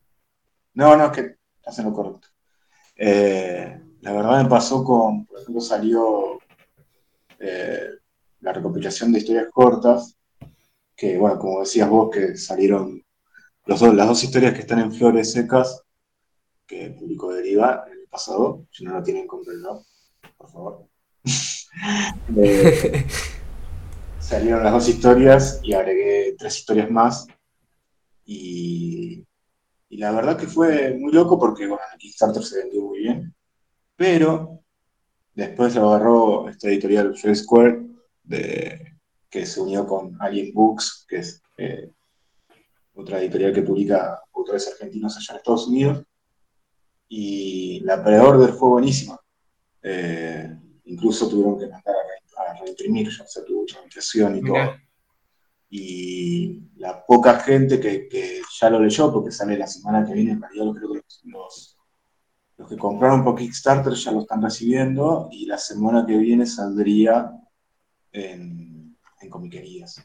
No, no, es que hacen lo correcto. Eh, la verdad me pasó con, por ejemplo, salió eh, la recopilación de historias cortas, que, bueno, como decías vos, que salieron los dos, las dos historias que están en Flores Secas, que publicó Deriva pasado, si no la tienen, cómprenlo, por favor. eh, salieron las dos historias y agregué tres historias más. Y, la verdad que fue muy loco porque bueno, el Kickstarter se vendió muy bien. Pero después lo agarró esta editorial Free Square, de, que se unió con Alien Books, que es eh, otra editorial que publica autores argentinos allá en Estados Unidos. Y la pre-order fue buenísima. Eh, incluso tuvieron que mandar a reimprimir, ya se tuvo mucha impresión y todo. Y la poca gente que, ya lo leyó, porque sale la semana que viene, en realidad creo que los, los, que compraron por Kickstarter ya lo están recibiendo y la semana que viene saldría en, en comiquerías.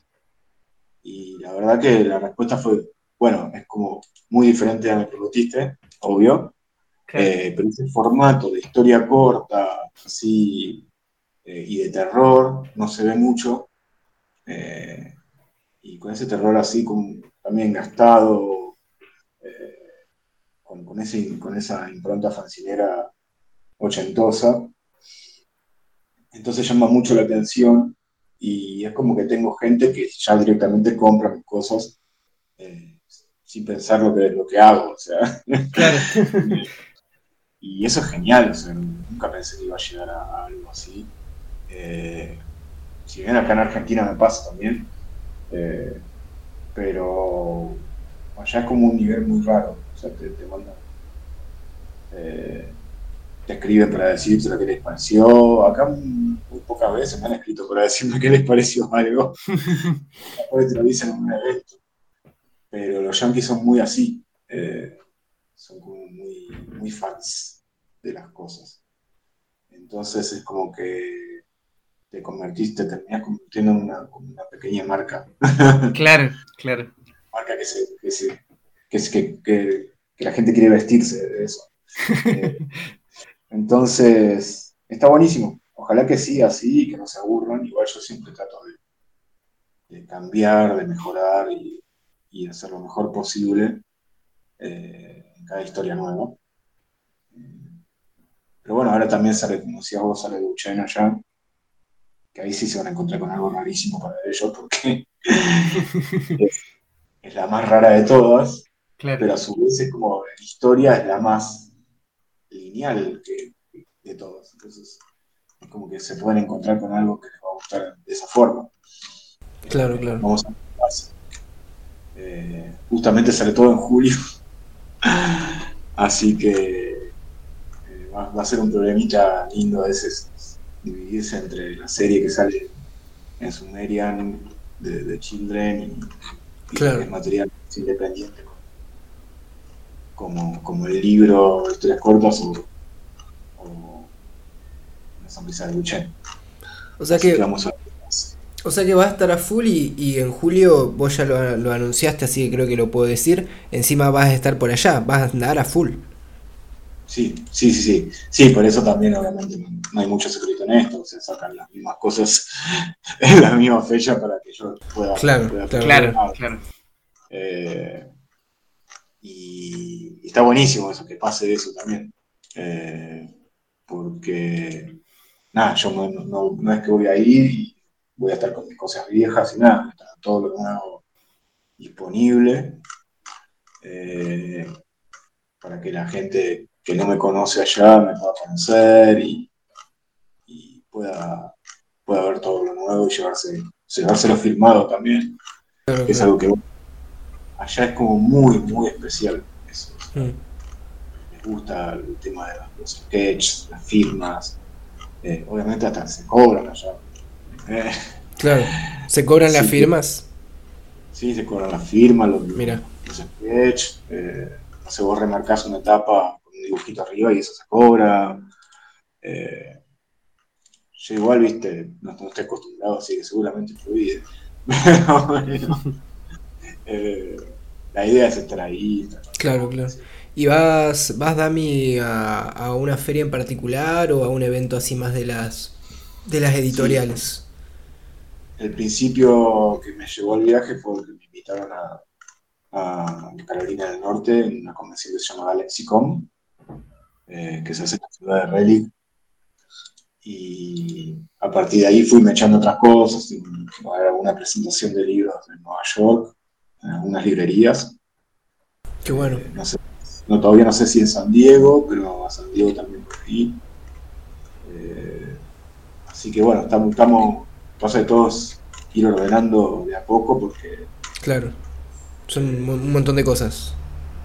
Y la verdad que la respuesta fue, bueno, es como muy diferente a lo que obvio, eh, pero ese formato de historia corta, así eh, y de terror, no se ve mucho. Eh, y con ese terror así como también gastado, con, con, ese, con esa impronta fancinera ochentosa. Entonces llama mucho la atención y es como que tengo gente que ya directamente compra mis cosas sin pensar lo que, lo que hago. O sea. y eso es genial, nunca pensé que iba a llegar a algo así. Eh, si bien acá en Argentina me pasa también, eh, pero allá es como un nivel muy raro. O sea, te, te mandan. Eh, te escriben para decirte lo que les pareció. Acá muy pocas veces me han escrito para decirme qué les pareció algo. Después te lo dicen en un evento. Pero los yankees son muy así. Eh, muy, fans de las cosas. Entonces es como que te convertiste, te terminas convirtiendo en una, una pequeña marca.
Claro, claro.
Marca que, se, que, se, que, que, que, la gente quiere vestirse de eso. Eh, entonces, está buenísimo. Ojalá que siga así y que no se aburran. Igual yo siempre trato de, cambiar, de mejorar y, y, hacer lo mejor posible eh, en cada historia nueva. Pero bueno, ahora también sale, como decías vos, sale Duchenne allá, que ahí sí se van a encontrar con algo rarísimo para ellos, porque es, la más rara de todas, pero a su vez es como la historia es la más lineal que, de todas. Entonces, es como que se pueden encontrar con algo que les va a gustar de esa forma.
Claro, claro.
Vamos a eh, justamente sale todo en julio. Así que va, a ser un problemita lindo a veces dividirse entre la serie que sale en Sumerian de, Children y, el material independiente como, como el libro Historias Cortas o, o La Sonrisa de Luchen.
O sea que, o sea que va a estar a full y, en julio vos ya lo, lo, anunciaste, así que creo que lo puedo decir. Encima vas a estar por allá, vas a andar a full.
Sí, sí, sí, sí. Sí, por eso también obviamente no hay mucho secreto en esto. Se sacan las mismas cosas en la misma fecha para que yo pueda...
Claro, claro, claro.
Eh, y, está buenísimo eso, que pase eso también. Eh, porque, nada, yo no, no, es que voy a ir y voy a estar con mis cosas viejas y nada, está todo lo nuevo disponible eh, para que la gente que no me conoce allá me pueda conocer y, pueda, pueda ver todo lo nuevo y llevarse, llevárselo filmado también. es algo que allá es como muy, muy especial eso. Mm. Me gusta el tema de los sketches, las firmas. Eh, obviamente hasta se cobran allá.
Eh. Claro, ¿se cobran las firmas?
Sí, se cobran las firmas, los, Mira. los sketches. Eh, no sé, vos remarcás una etapa un dibujito arriba y eso se cobra. yo igual, viste, no, estoy acostumbrado, así que seguramente fluide. Pero Eh, la idea es estar ahí.
claro, claro. ¿Y vas, vas Dami, a, una feria en particular o a un evento así más de las, de las editoriales?
El principio que me llevó al viaje fue que me invitaron a, Carolina del Norte en una convención que se llama Galexicom, eh, que se hace en la ciudad de Relic. Y a partir de ahí fui echando otras cosas, una presentación de libros en Nueva York, en algunas librerías.
Qué bueno.
Eh, no, todavía no sé si en San Diego, pero a San Diego también por ahí. Eh, así que bueno, estamos, estamos, pasa de todos ir ordenando de a poco porque...
Claro, son un montón de cosas.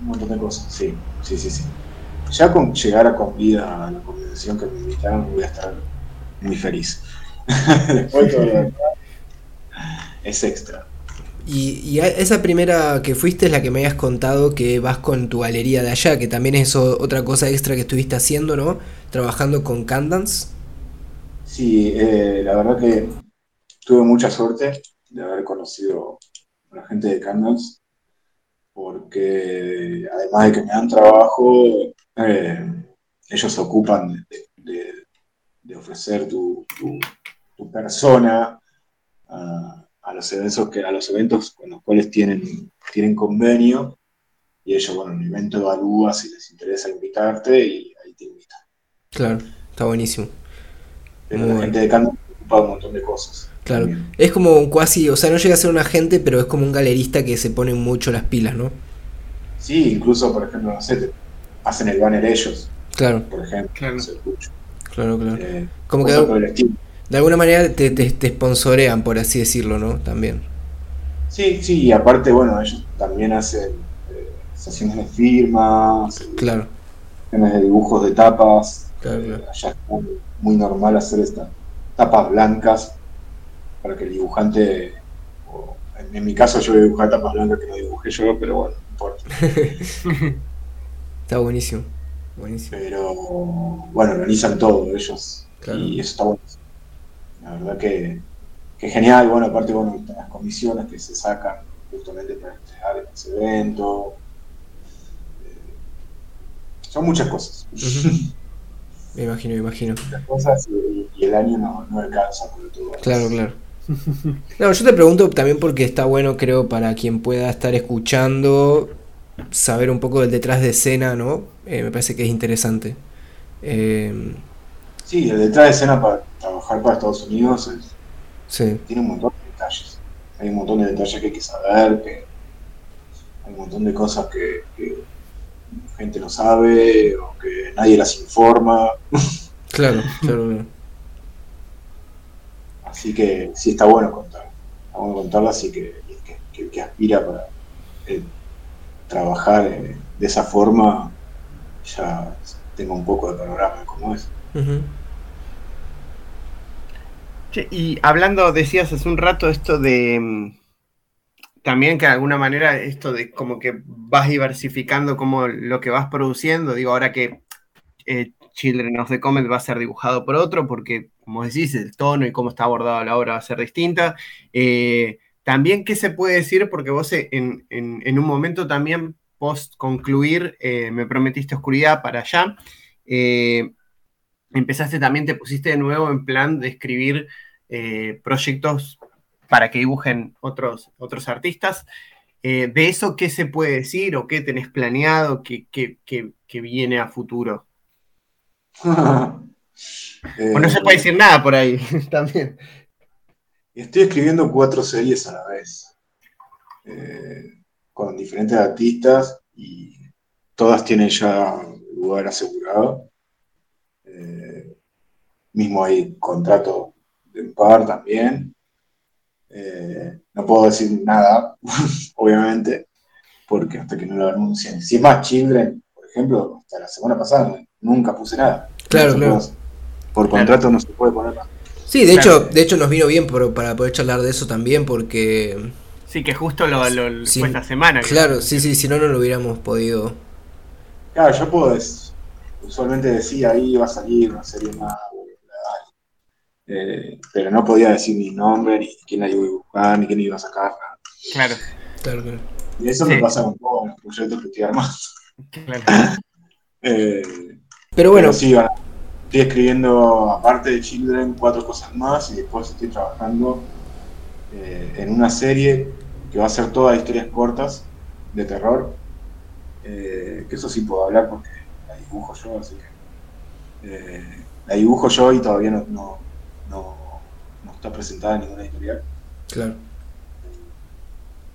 Un montón de cosas, sí, sí, sí, sí. Ya con llegar a con vida a la convención que me invitaron voy a estar muy feliz. Después todo es extra.
Y, esa primera que fuiste es la que me habías contado que vas con tu galería de allá, que también es otra cosa extra que estuviste haciendo, ¿no? Trabajando con Candance.
Sí, eh, la verdad que tuve mucha suerte de haber conocido a la gente de Candance, porque además de que me dan trabajo, eh, ellos se ocupan de, ofrecer tu, persona a los eventos que a los eventos con los cuales tienen, tienen convenio y ellos, bueno, el evento evalúa si les interesa invitarte y ahí te invitan.
Claro, está buenísimo.
Pero la gente de Canto ocupa un montón de cosas.
Claro, es como un cuasi, o sea, no llega a ser un agente, pero es como un galerista que se pone mucho las pilas, ¿no?
Sí, incluso, por ejemplo, no sé, hacen el banner ellos.
Claro.
Por ejemplo, claro,
claro. claro. Eh, como que de alguna manera te, te, te sponsorean, por así decirlo, ¿no? También.
Sí, sí, y aparte, bueno, ellos también hacen eh, sesiones de firmas,
claro.
de dibujos de tapas. Claro, allá es muy, normal hacer estas tapas blancas para que el dibujante, en, mi caso yo voy a dibujar tapas blancas que no dibujé yo, pero bueno, no importa.
está buenísimo, buenísimo.
Pero bueno, organizan todo ellos y eso está bueno. La verdad que que genial, bueno, aparte, bueno, las comisiones que se sacan justamente para entregar ese evento. Eh, son muchas cosas.
Me imagino, me imagino.
Muchas cosas y, el año no, no alcanza por todo.
Claro, claro. No, yo te pregunto también porque está bueno, creo, para quien pueda estar escuchando, saber un poco del detrás de escena, ¿no? Eh, me parece que es interesante. Eh...
Sí, el detrás de escena para trabajar para Estados Unidos es tiene un montón de detalles. Hay un montón de detalles que hay que saber, que hay un montón de cosas que, la gente no sabe o que nadie las informa.
Claro, claro,
Así que sí está bueno contar. Está bueno contarlo así que, que, que aspira para eh, trabajar eh, de esa forma ya tengo un poco de panorama de cómo es.
Y hablando, decías hace un rato esto de mm, también que de alguna manera esto de como que vas diversificando como lo que vas produciendo, digo, ahora que eh, Children of the Comet va a ser dibujado por otro, porque como decís, el tono y cómo está abordada la obra va a ser distinta. Eh, también, ¿qué se puede decir? Porque vos en, un momento también, post concluir, eh, me prometiste oscuridad para allá. empezaste también, te pusiste de nuevo en plan de escribir eh, proyectos para que dibujen otros, otros artistas. Eh, ¿De eso qué se puede decir o qué tenés planeado, qué, viene a futuro? o no se puede decir nada por ahí también.
Estoy escribiendo cuatro series a la vez, eh, con diferentes artistas y todas tienen ya lugar asegurado. mismo hay contrato de par también. Eh, no puedo decir nada, obviamente, porque hasta que no lo anuncien. Si es más Children, por ejemplo, hasta la semana pasada nunca puse nada.
Claro, claro.
Por contrato no se puede poner nada.
Sí, de hecho, de hecho nos vino bien para poder charlar de eso también, porque.
Sí, que justo lo, lo fue esta semana.
Claro, sí, sí, si no, no lo hubiéramos podido.
Claro, yo puedo usualmente decir ahí va a salir una serie más eh, pero no podía decir ni nombre, ni quién la iba a buscar, ni quién iba a sacar.
Claro.
claro,
Y eso me pasa con todos los proyectos que estoy armando. Eh,
pero bueno.
sí, estoy escribiendo, aparte de Children, cuatro cosas más y después estoy trabajando eh, en una serie que va a ser todas historias cortas de terror. que eso sí puedo hablar porque la dibujo yo, así que. la dibujo yo y todavía no no, está presentada en ninguna editorial.
Claro.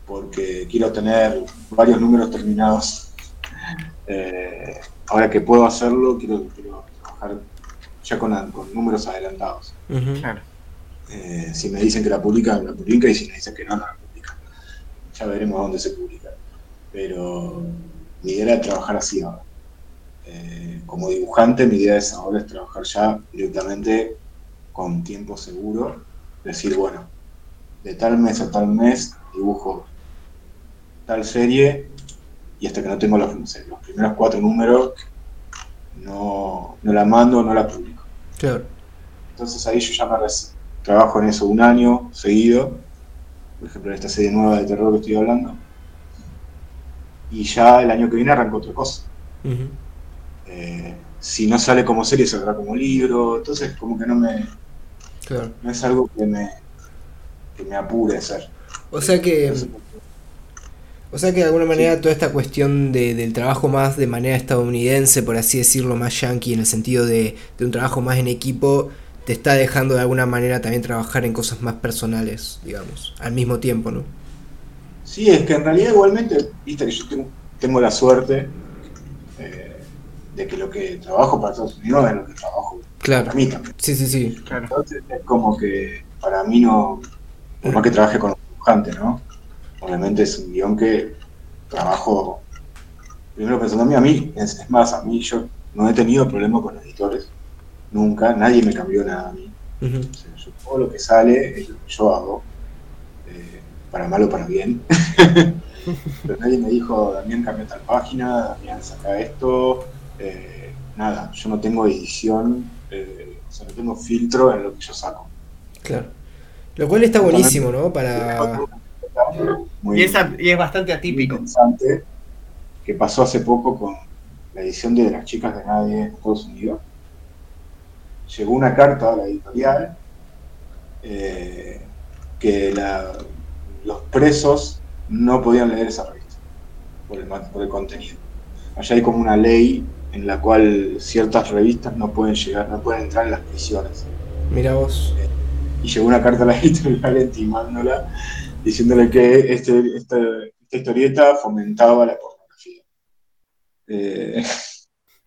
Porque quiero tener varios números terminados. Eh, ahora que puedo hacerlo, quiero, trabajar ya con, números adelantados.
Claro.
Eh, si me dicen que la publican, la publica, y si me dicen que no, no la publican. Ya veremos dónde se publica. Pero mi idea era trabajar así ahora. Eh, como dibujante, mi idea es ahora es trabajar ya directamente con tiempo seguro, decir, bueno, de tal mes a tal mes dibujo tal serie y hasta que no tengo los, los primeros cuatro números, no, la mando, no la publico.
Claro.
Entonces ahí yo ya me trabajo en eso un año seguido, por ejemplo en esta serie nueva de terror que estoy hablando, y ya el año que viene arranco otra cosa. Eh, si no sale como serie, saldrá como libro, entonces como que no me, no es algo que me, que me apure a hacer.
O sea que. O sea que de alguna manera toda esta cuestión de, del trabajo más de manera estadounidense, por así decirlo, más yankee, en el sentido de, un trabajo más en equipo, te está dejando de alguna manera también trabajar en cosas más personales, digamos, al mismo tiempo, ¿no?
Sí, es que en realidad igualmente, viste que yo tengo, la suerte eh, de que lo que trabajo para Estados Unidos es lo que trabajo
Claro. Para mí también. Sí, sí, sí.
Entonces es como que para mí no, por más que trabaje con los dibujantes, ¿no? Obviamente es un guion que trabajo primero pensando a mí, a mí, es, más, a mí yo no he tenido problema con editores, nunca, nadie me cambió nada a mí. yo, todo lo que sale es lo que yo hago, eh, para mal o para bien. Pero nadie me dijo, Damián, cambia tal página, Damián, saca esto. Eh, nada, yo no tengo edición, eh, o sea, no tengo filtro en lo que yo saco.
Claro. Lo cual está buenísimo, ¿no? Para...
y, es, bastante atípico.
Interesante, que pasó hace poco con la edición de Las Chicas de Nadie en Estados Unidos. Llegó una carta a la editorial eh, que los presos no podían leer esa revista por el, por el contenido. Allá hay como una ley en la cual ciertas revistas no pueden llegar, no pueden entrar en las prisiones.
Mira vos.
Eh, y llegó una carta a la editorial intimándola, diciéndole que este, esta, historieta fomentaba la pornografía. Eh,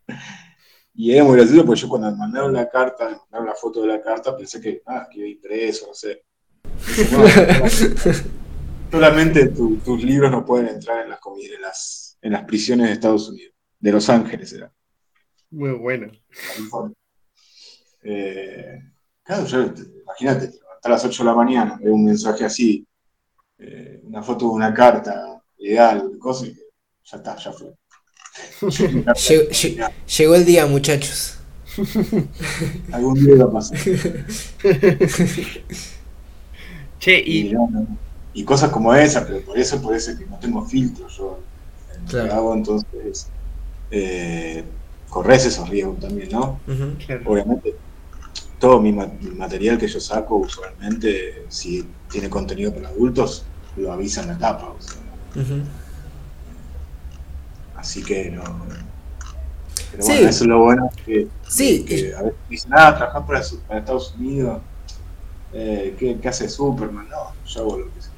y era muy gracioso porque yo cuando me mandaron la carta, me mandaron la foto de la carta, pensé que, ah, que iba impreso, no sé. solamente tus libros no pueden entrar en las, en las, en las prisiones de Estados Unidos, de Los Ángeles era.
Muy bueno.
Eh, claro, yo, imagínate, hasta las 8 de la mañana, veo un mensaje así, eh, una foto de una carta legal, cosa, y ya está, ya fue.
llegó, el día, muchachos.
Algún día va a pasar.
Che, y
y cosas como esa, pero por eso parece que no tengo filtro yo hago, entonces eh, corres esos riesgos también, ¿no? Obviamente, todo mi, material que yo saco usualmente, si tiene contenido para adultos, lo avisa en la tapa. Así que no. Pero bueno, eso es lo bueno que,
sí.
que a veces dicen, ah, trabajar para, Estados Unidos, eh, ¿qué, ¿qué, hace Superman? No, yo hago lo que sea.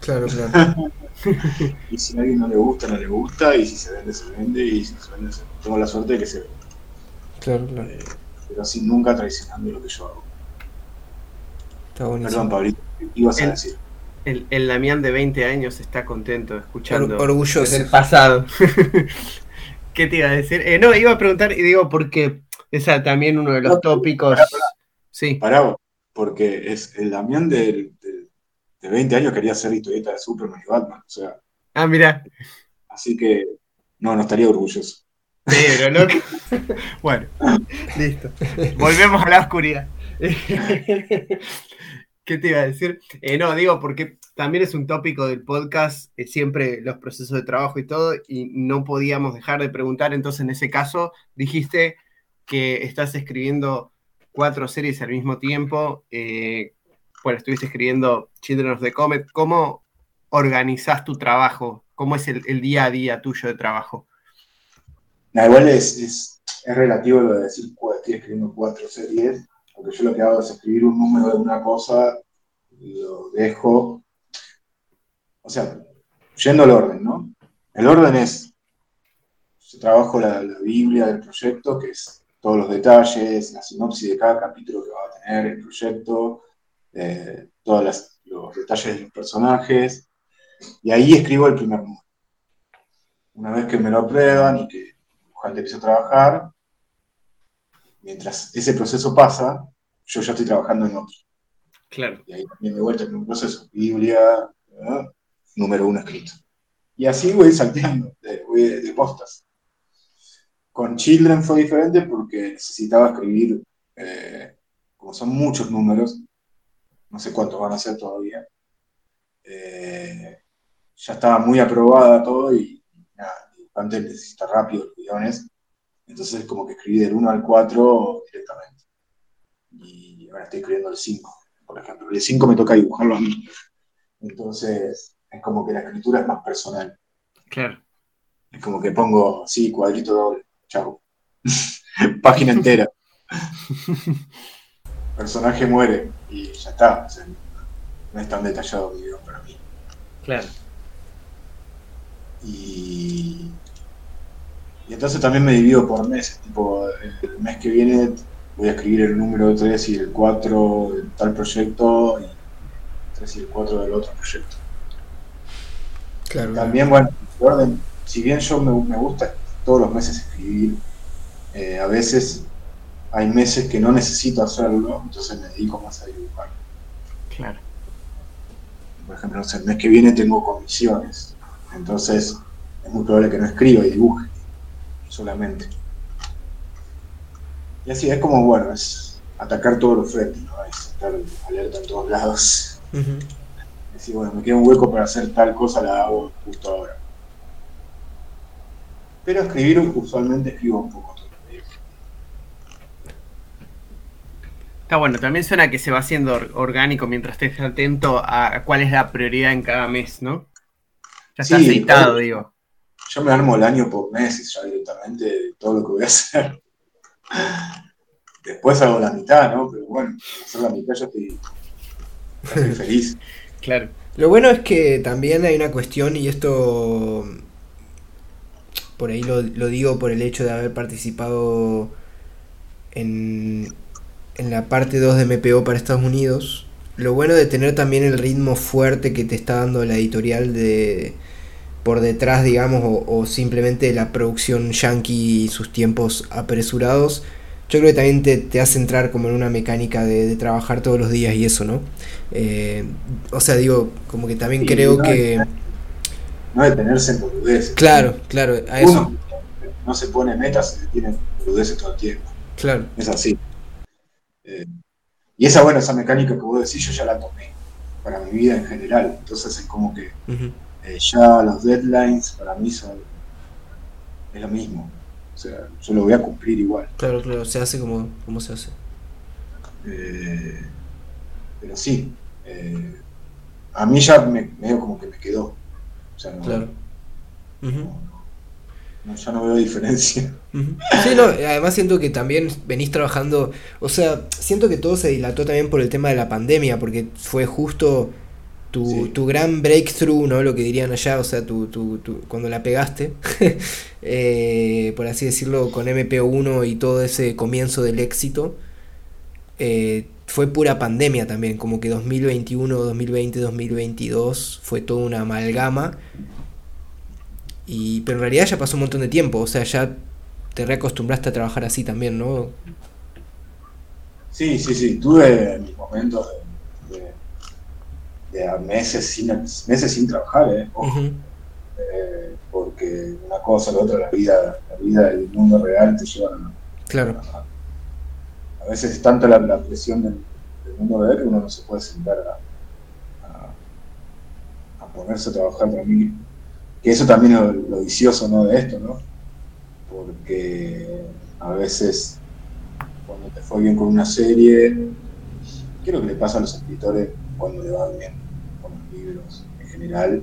Claro, claro.
y si a alguien no le gusta, no le gusta, y si se vende, se vende, y si se vende, se... tengo la suerte de que se vende.
Claro, claro.
Eh, pero así nunca traicionando lo que yo hago.
Está bonito.
Perdón, Pablito, ¿qué ibas a decir?
El, el Damián de 20 años está contento escuchando.
orgulloso.
del pasado. ¿Qué te iba a decir? Eh, no, iba a preguntar, y digo, porque es también uno de los tópicos.
Sí. Pará, porque es el Damián del, de 20 años quería ser historieta de Superman y Batman. O sea.
Ah, mira.
Así que no, no estaría orgulloso.
Pero no. bueno, listo. Volvemos a la oscuridad. ¿Qué te iba a decir? Eh, no, digo, porque también es un tópico del podcast, eh, siempre los procesos de trabajo y todo, y no podíamos dejar de preguntar. Entonces, en ese caso, dijiste que estás escribiendo cuatro series al mismo tiempo. Eh, bueno, estuviste escribiendo Children of the Comet, ¿cómo organizás tu trabajo? ¿Cómo es el, día a día tuyo de trabajo?
igual es, es, relativo lo de decir estoy escribiendo cuatro series, porque yo lo que hago es escribir un número de una cosa, lo dejo, o sea, yendo al orden, ¿no? El orden es, yo trabajo la, la Biblia del proyecto, que es todos los detalles, la sinopsis de cada capítulo que va a tener el proyecto, eh, todos los detalles de los personajes, y ahí escribo el primer número. Una vez que me lo aprueban y que el dibujante empieza a trabajar, mientras ese proceso pasa, yo ya estoy trabajando en otro.
Claro.
Y ahí también de vuelta en un proceso, Biblia, número uno escrito. Y así voy salteando, de, de, postas. Con Children fue diferente porque necesitaba escribir, eh, como son muchos números, no sé cuántos van a ser todavía. Eh, ya estaba muy aprobada todo y, nada, el dibujante necesita rápido los guiones, entonces como que escribí del 1 al 4 directamente. Y ahora estoy escribiendo el 5, por ejemplo. El 5 me toca dibujarlo a mí. Entonces es como que la escritura es más personal.
Claro.
Es como que pongo, sí, cuadrito doble, chao. Página entera. personaje muere y ya está. no es tan detallado el video para mí.
Claro.
Y, y entonces también me divido por meses. Tipo, el mes que viene voy a escribir el número 3 y el 4 de tal proyecto y el 3 y el 4 del otro proyecto. También, bueno, orden, si bien yo me, gusta todos los meses escribir, eh, a veces hay meses que no necesito hacerlo, entonces me dedico más a dibujar.
Claro.
Por ejemplo, el mes que viene tengo comisiones, entonces es muy probable que no escriba y dibuje solamente. Y así es como, bueno, es atacar todos los frentes, ¿no? Es estar alerta en todos lados. Decir, bueno, me queda un hueco para hacer tal cosa, la hago justo ahora. Pero escribir usualmente escribo un poco.
Está bueno, también suena que se va haciendo orgánico mientras estés atento a cuál es la prioridad en cada mes, ¿no? Ya está aceitado, digo.
Yo me armo el año por meses ya directamente todo lo que voy a hacer. Después hago la mitad, ¿no? Pero bueno, hacer la mitad ya estoy, feliz.
claro.
Lo bueno es que también hay una cuestión, y esto por ahí lo, digo por el hecho de haber participado en, en la parte 2 de MPO para Estados Unidos. Lo bueno de tener también el ritmo fuerte que te está dando la editorial de por detrás, digamos, o, simplemente la producción yankee y sus tiempos apresurados, yo creo que también te, hace entrar como en una mecánica de, trabajar todos los días y eso, ¿no? Eh, o sea, digo, como que también creo que...
no detenerse en boludeces.
Claro, claro, a eso.
no se pone metas, se tiene boludeces todo el tiempo.
Claro.
Es así. Eh, y esa, bueno, esa mecánica que vos decís, yo ya la tomé para mi vida en general. Entonces es como que... Eh, ya los deadlines para mí son es lo mismo. O sea, yo lo voy a cumplir igual.
Claro, claro, se hace como, como se hace.
Eh, pero sí, eh, a mí ya me, medio como que me quedó. O sea, no,
claro.
ya no veo diferencia.
Sí, no, además siento que también venís trabajando, o sea, siento que todo se dilató también por el tema de la pandemia, porque fue justo tu, gran breakthrough, ¿no? Lo que dirían allá, o sea, tu, tu, cuando la pegaste, eh, por así decirlo, con MP1 y todo ese comienzo del éxito, eh, fue pura pandemia también, como que 2021, 2020, 2022 fue toda una amalgama. Y, pero en realidad ya pasó un montón de tiempo, o sea, ya te reacostumbraste a trabajar así también, ¿no?
Sí, sí, sí, tuve mis momentos de meses sin, meses sin trabajar, ¿eh? ¿eh? porque una cosa, la otra, la vida, la vida del mundo real te lleva a,
claro.
a, veces es tanta la, presión del, mundo real que uno no se puede sentar a, a, ponerse a trabajar también. Que eso también es lo, vicioso ¿no? de esto, ¿no? Porque a veces cuando te fue bien con una serie, ¿qué es lo que le pasa a los escritores cuando le van bien? En general,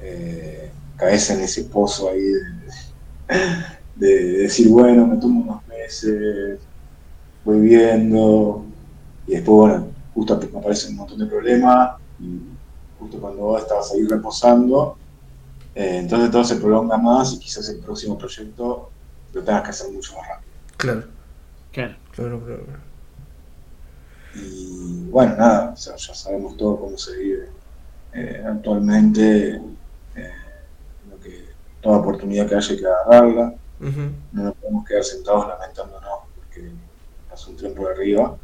eh, caes en ese pozo ahí de, decir, bueno, me tomo unos meses, voy viendo, y después, bueno, justo me aparecen un montón de problemas, y justo cuando vos estabas ahí reposando, eh, entonces todo se prolonga más y quizás el próximo proyecto lo tengas que hacer mucho más rápido.
Claro.
Claro.
Claro, claro,
Y bueno, nada, ya sabemos todo cómo se vive eh, actualmente eh, que toda oportunidad que haya hay que agarrarla. No nos podemos quedar sentados lamentándonos porque hace un tren por arriba.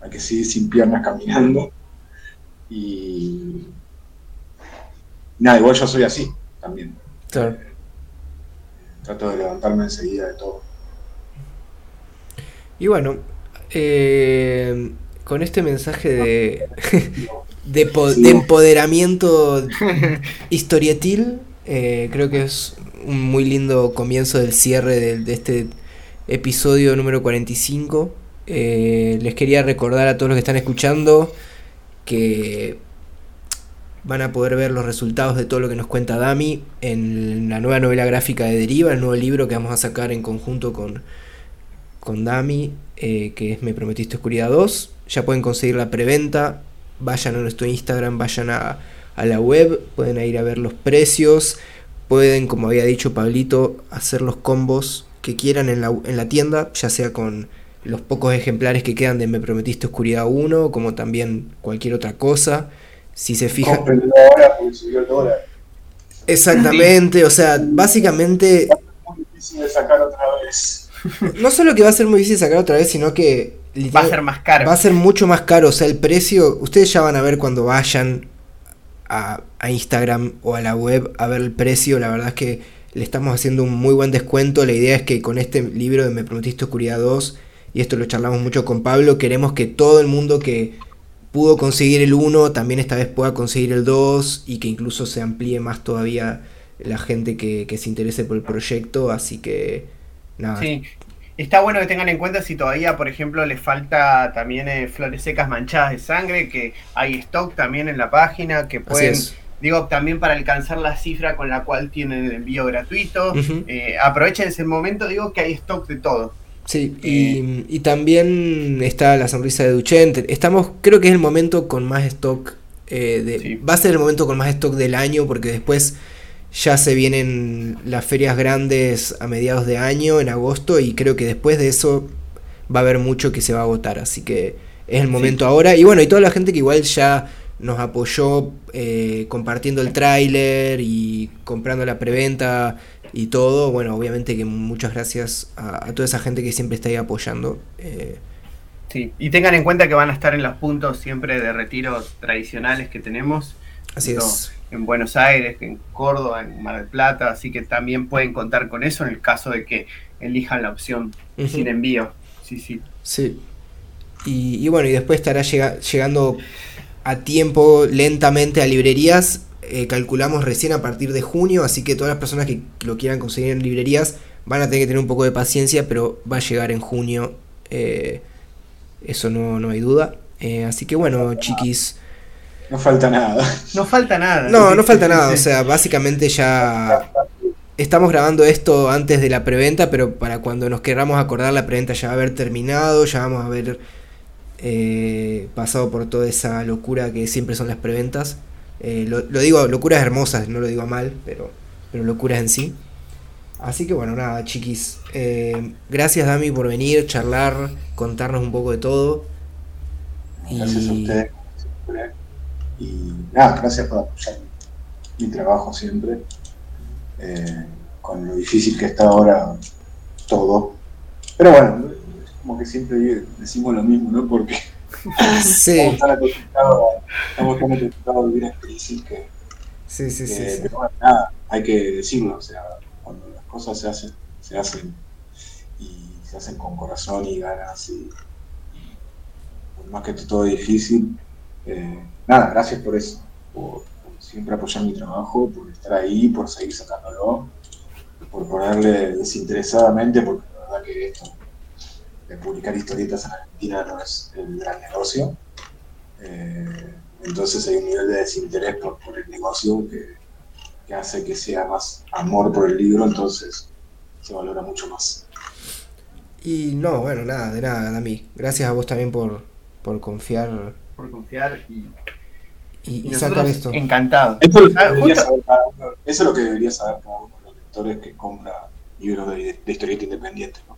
Hay que seguir sin piernas caminando. Y nada, igual yo soy así también.
Claro.
trato de levantarme enseguida de todo.
Y bueno, eh, con este mensaje de, de, empoderamiento historietil. Eh, creo que es un muy lindo comienzo del cierre de, este episodio número 45. Eh, les quería recordar a todos los que están escuchando que van a poder ver los resultados de todo lo que nos cuenta Dami en la nueva novela gráfica de Deriva, el nuevo libro que vamos a sacar en conjunto con, con Dami, eh, que es Me Prometiste Oscuridad 2. Ya pueden conseguir la preventa vayan a nuestro Instagram, vayan a, la web, pueden ir a ver los precios, pueden, como había dicho Pablito, hacer los combos que quieran en la, en la tienda, ya sea con los pocos ejemplares que quedan de Me Prometiste Oscuridad 1, como también cualquier otra cosa. Si se fijan... Exactamente, o sea, básicamente...
Va a ser muy difícil de sacar otra vez.
No solo que va a ser muy difícil de sacar otra vez, sino que...
Va a ser más caro.
Va a ser mucho más caro, o sea, el precio, ustedes ya van a ver cuando vayan a, a Instagram o a la web a ver el precio, la verdad es que le estamos haciendo un muy buen descuento, la idea es que con este libro de Me Prometiste Oscuridad 2, y esto lo charlamos mucho con Pablo, queremos que todo el mundo que pudo conseguir el 1 también esta vez pueda conseguir el 2 y que incluso se amplíe más todavía la gente que, se interese por el proyecto, así que nada.
Sí, está bueno que tengan en cuenta si todavía, por ejemplo, les falta también eh, flores secas manchadas de sangre, que hay stock también en la página, que pueden... Digo, también para alcanzar la cifra con la cual tienen el envío gratuito. Eh, aprovechen ese momento, digo que hay stock de todo.
Sí, eh, y, también está la sonrisa de Duchenne. Estamos, creo que es el momento con más stock. Eh, de, Va a ser el momento con más stock del año porque después ya se vienen las ferias grandes a mediados de año, en agosto, y creo que después de eso va a haber mucho que se va a agotar. Así que es el momento ahora. Y bueno, y toda la gente que igual ya nos apoyó eh, compartiendo el tráiler y comprando la preventa y todo. Bueno, obviamente que muchas gracias a, toda esa gente que siempre está ahí apoyando. Eh.
Sí, y tengan en cuenta que van a estar en los puntos siempre de retiros tradicionales que tenemos.
Así es.
En Buenos Aires, en Córdoba, en Mar del Plata, así que también pueden contar con eso en el caso de que elijan la opción sin envío. Sí, sí.
Sí. Y, bueno, y después estará llegando a tiempo lentamente a librerías eh, calculamos recién a partir de junio, así que todas las personas que lo quieran conseguir en librerías van a tener que tener un poco de paciencia, pero va a llegar en junio, eh, eso no, no, hay duda. Eh, así que bueno, chiquis.
No falta nada.
No falta nada.
No, no falta nada, o sea, básicamente ya... Estamos grabando esto antes de la preventa, pero para cuando nos queramos acordar, la preventa ya va a haber terminado, ya vamos a haber pasado por toda esa locura que siempre son las preventas. Eh, lo, digo locuras hermosas, no lo digo mal, pero, pero locuras en sí. Así que bueno, nada, chiquis. Eh, gracias Dami por venir, charlar, contarnos un poco de todo.
Gracias a ustedes Y nada, gracias por apoyar mi trabajo siempre. Eh, con lo difícil que está ahora todo. Pero bueno, como que siempre decimos lo mismo, ¿no? Porque
Sí.
Estamos tan acostumbrados, acostumbrados a vivir en crisis que.
Sí, sí, sí,
Pero nada, hay que decirlo, o sea, cuando las cosas se hacen, se hacen y se hacen con corazón y ganas y, por más que todo difícil, eh, nada, gracias por eso, por, siempre apoyar mi trabajo, por estar ahí, por seguir sacándolo, por ponerle desinteresadamente, porque la verdad que esto de publicar historietas en Argentina no es el gran negocio. Eh, entonces hay un nivel de desinterés por, el negocio que, hace que sea más amor por el libro, entonces se valora mucho más.
Y no, bueno, nada, de nada, Dami. Gracias a vos también por, por confiar.
Por confiar y,
y, sacar esto.
Encantado.
Eso es, lo que eso es lo que debería saber cada uno de los lectores que compra libros de, de historieta independiente. ¿no?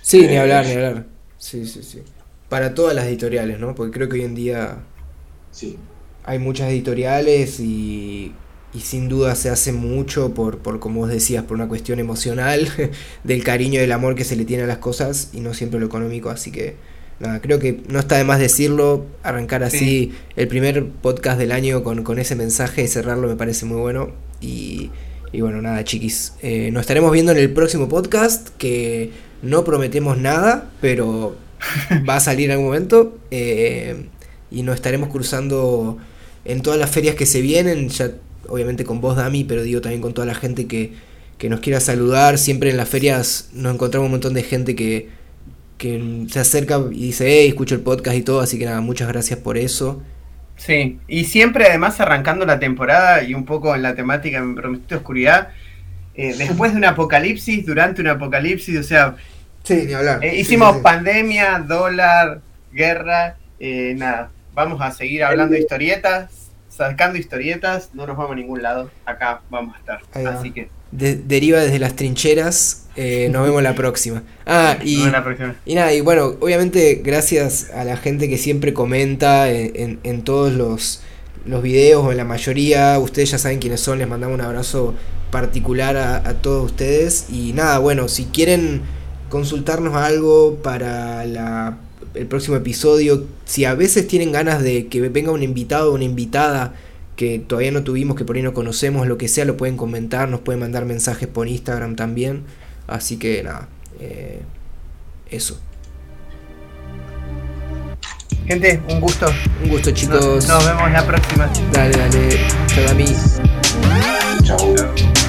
Sí, ni eh, hablar, ni hablar. Sí, sí, sí. Para todas las editoriales, ¿no? Porque creo que hoy en día
sí.
hay muchas editoriales y, y sin duda se hace mucho por, por, como vos decías, por una cuestión emocional, del cariño y del amor que se le tiene a las cosas y no siempre lo económico. Así que, nada, creo que no está de más decirlo, arrancar así el primer podcast del año con, con ese mensaje y cerrarlo me parece muy bueno. Y, y bueno, nada, chiquis. Eh, nos estaremos viendo en el próximo podcast que no prometemos nada, pero va a salir en algún momento. Eh, y nos estaremos cruzando en todas las ferias que se vienen, ya obviamente con vos, Dami, pero digo también con toda la gente que, nos quiera saludar. Siempre en las ferias nos encontramos un montón de gente que, que se acerca y dice, hey, escucho el podcast y todo, así que nada, muchas gracias por eso.
Sí, y siempre además arrancando la temporada y un poco en la temática Me Prometiste Oscuridad, eh, después de un apocalipsis, durante un apocalipsis, o sea,
sí, ni hablar.
Eh, hicimos pandemia, dólar, guerra, eh, nada, vamos a seguir hablando de historietas, sacando historietas, no nos vamos a ningún lado, acá vamos a estar. Así que
deriva desde las trincheras. nos vemos la próxima. Ah, y, y nada, y bueno, obviamente gracias a la gente que siempre comenta en, en todos los los videos o en la mayoría. Ustedes ya saben quiénes son, les mandamos un abrazo particular a, todos ustedes. Y nada, bueno, si quieren consultarnos algo para el próximo episodio, si a veces tienen ganas de que venga un invitado o una invitada que todavía no tuvimos, que por ahí no conocemos, lo que sea, lo pueden comentar, nos pueden mandar mensajes por Instagram también. Así que nada, eh, eso.
Gente, un gusto.
Un gusto, chicos.
Nos, vemos la próxima.
Dale, dale. Chao, a mí.
Chao.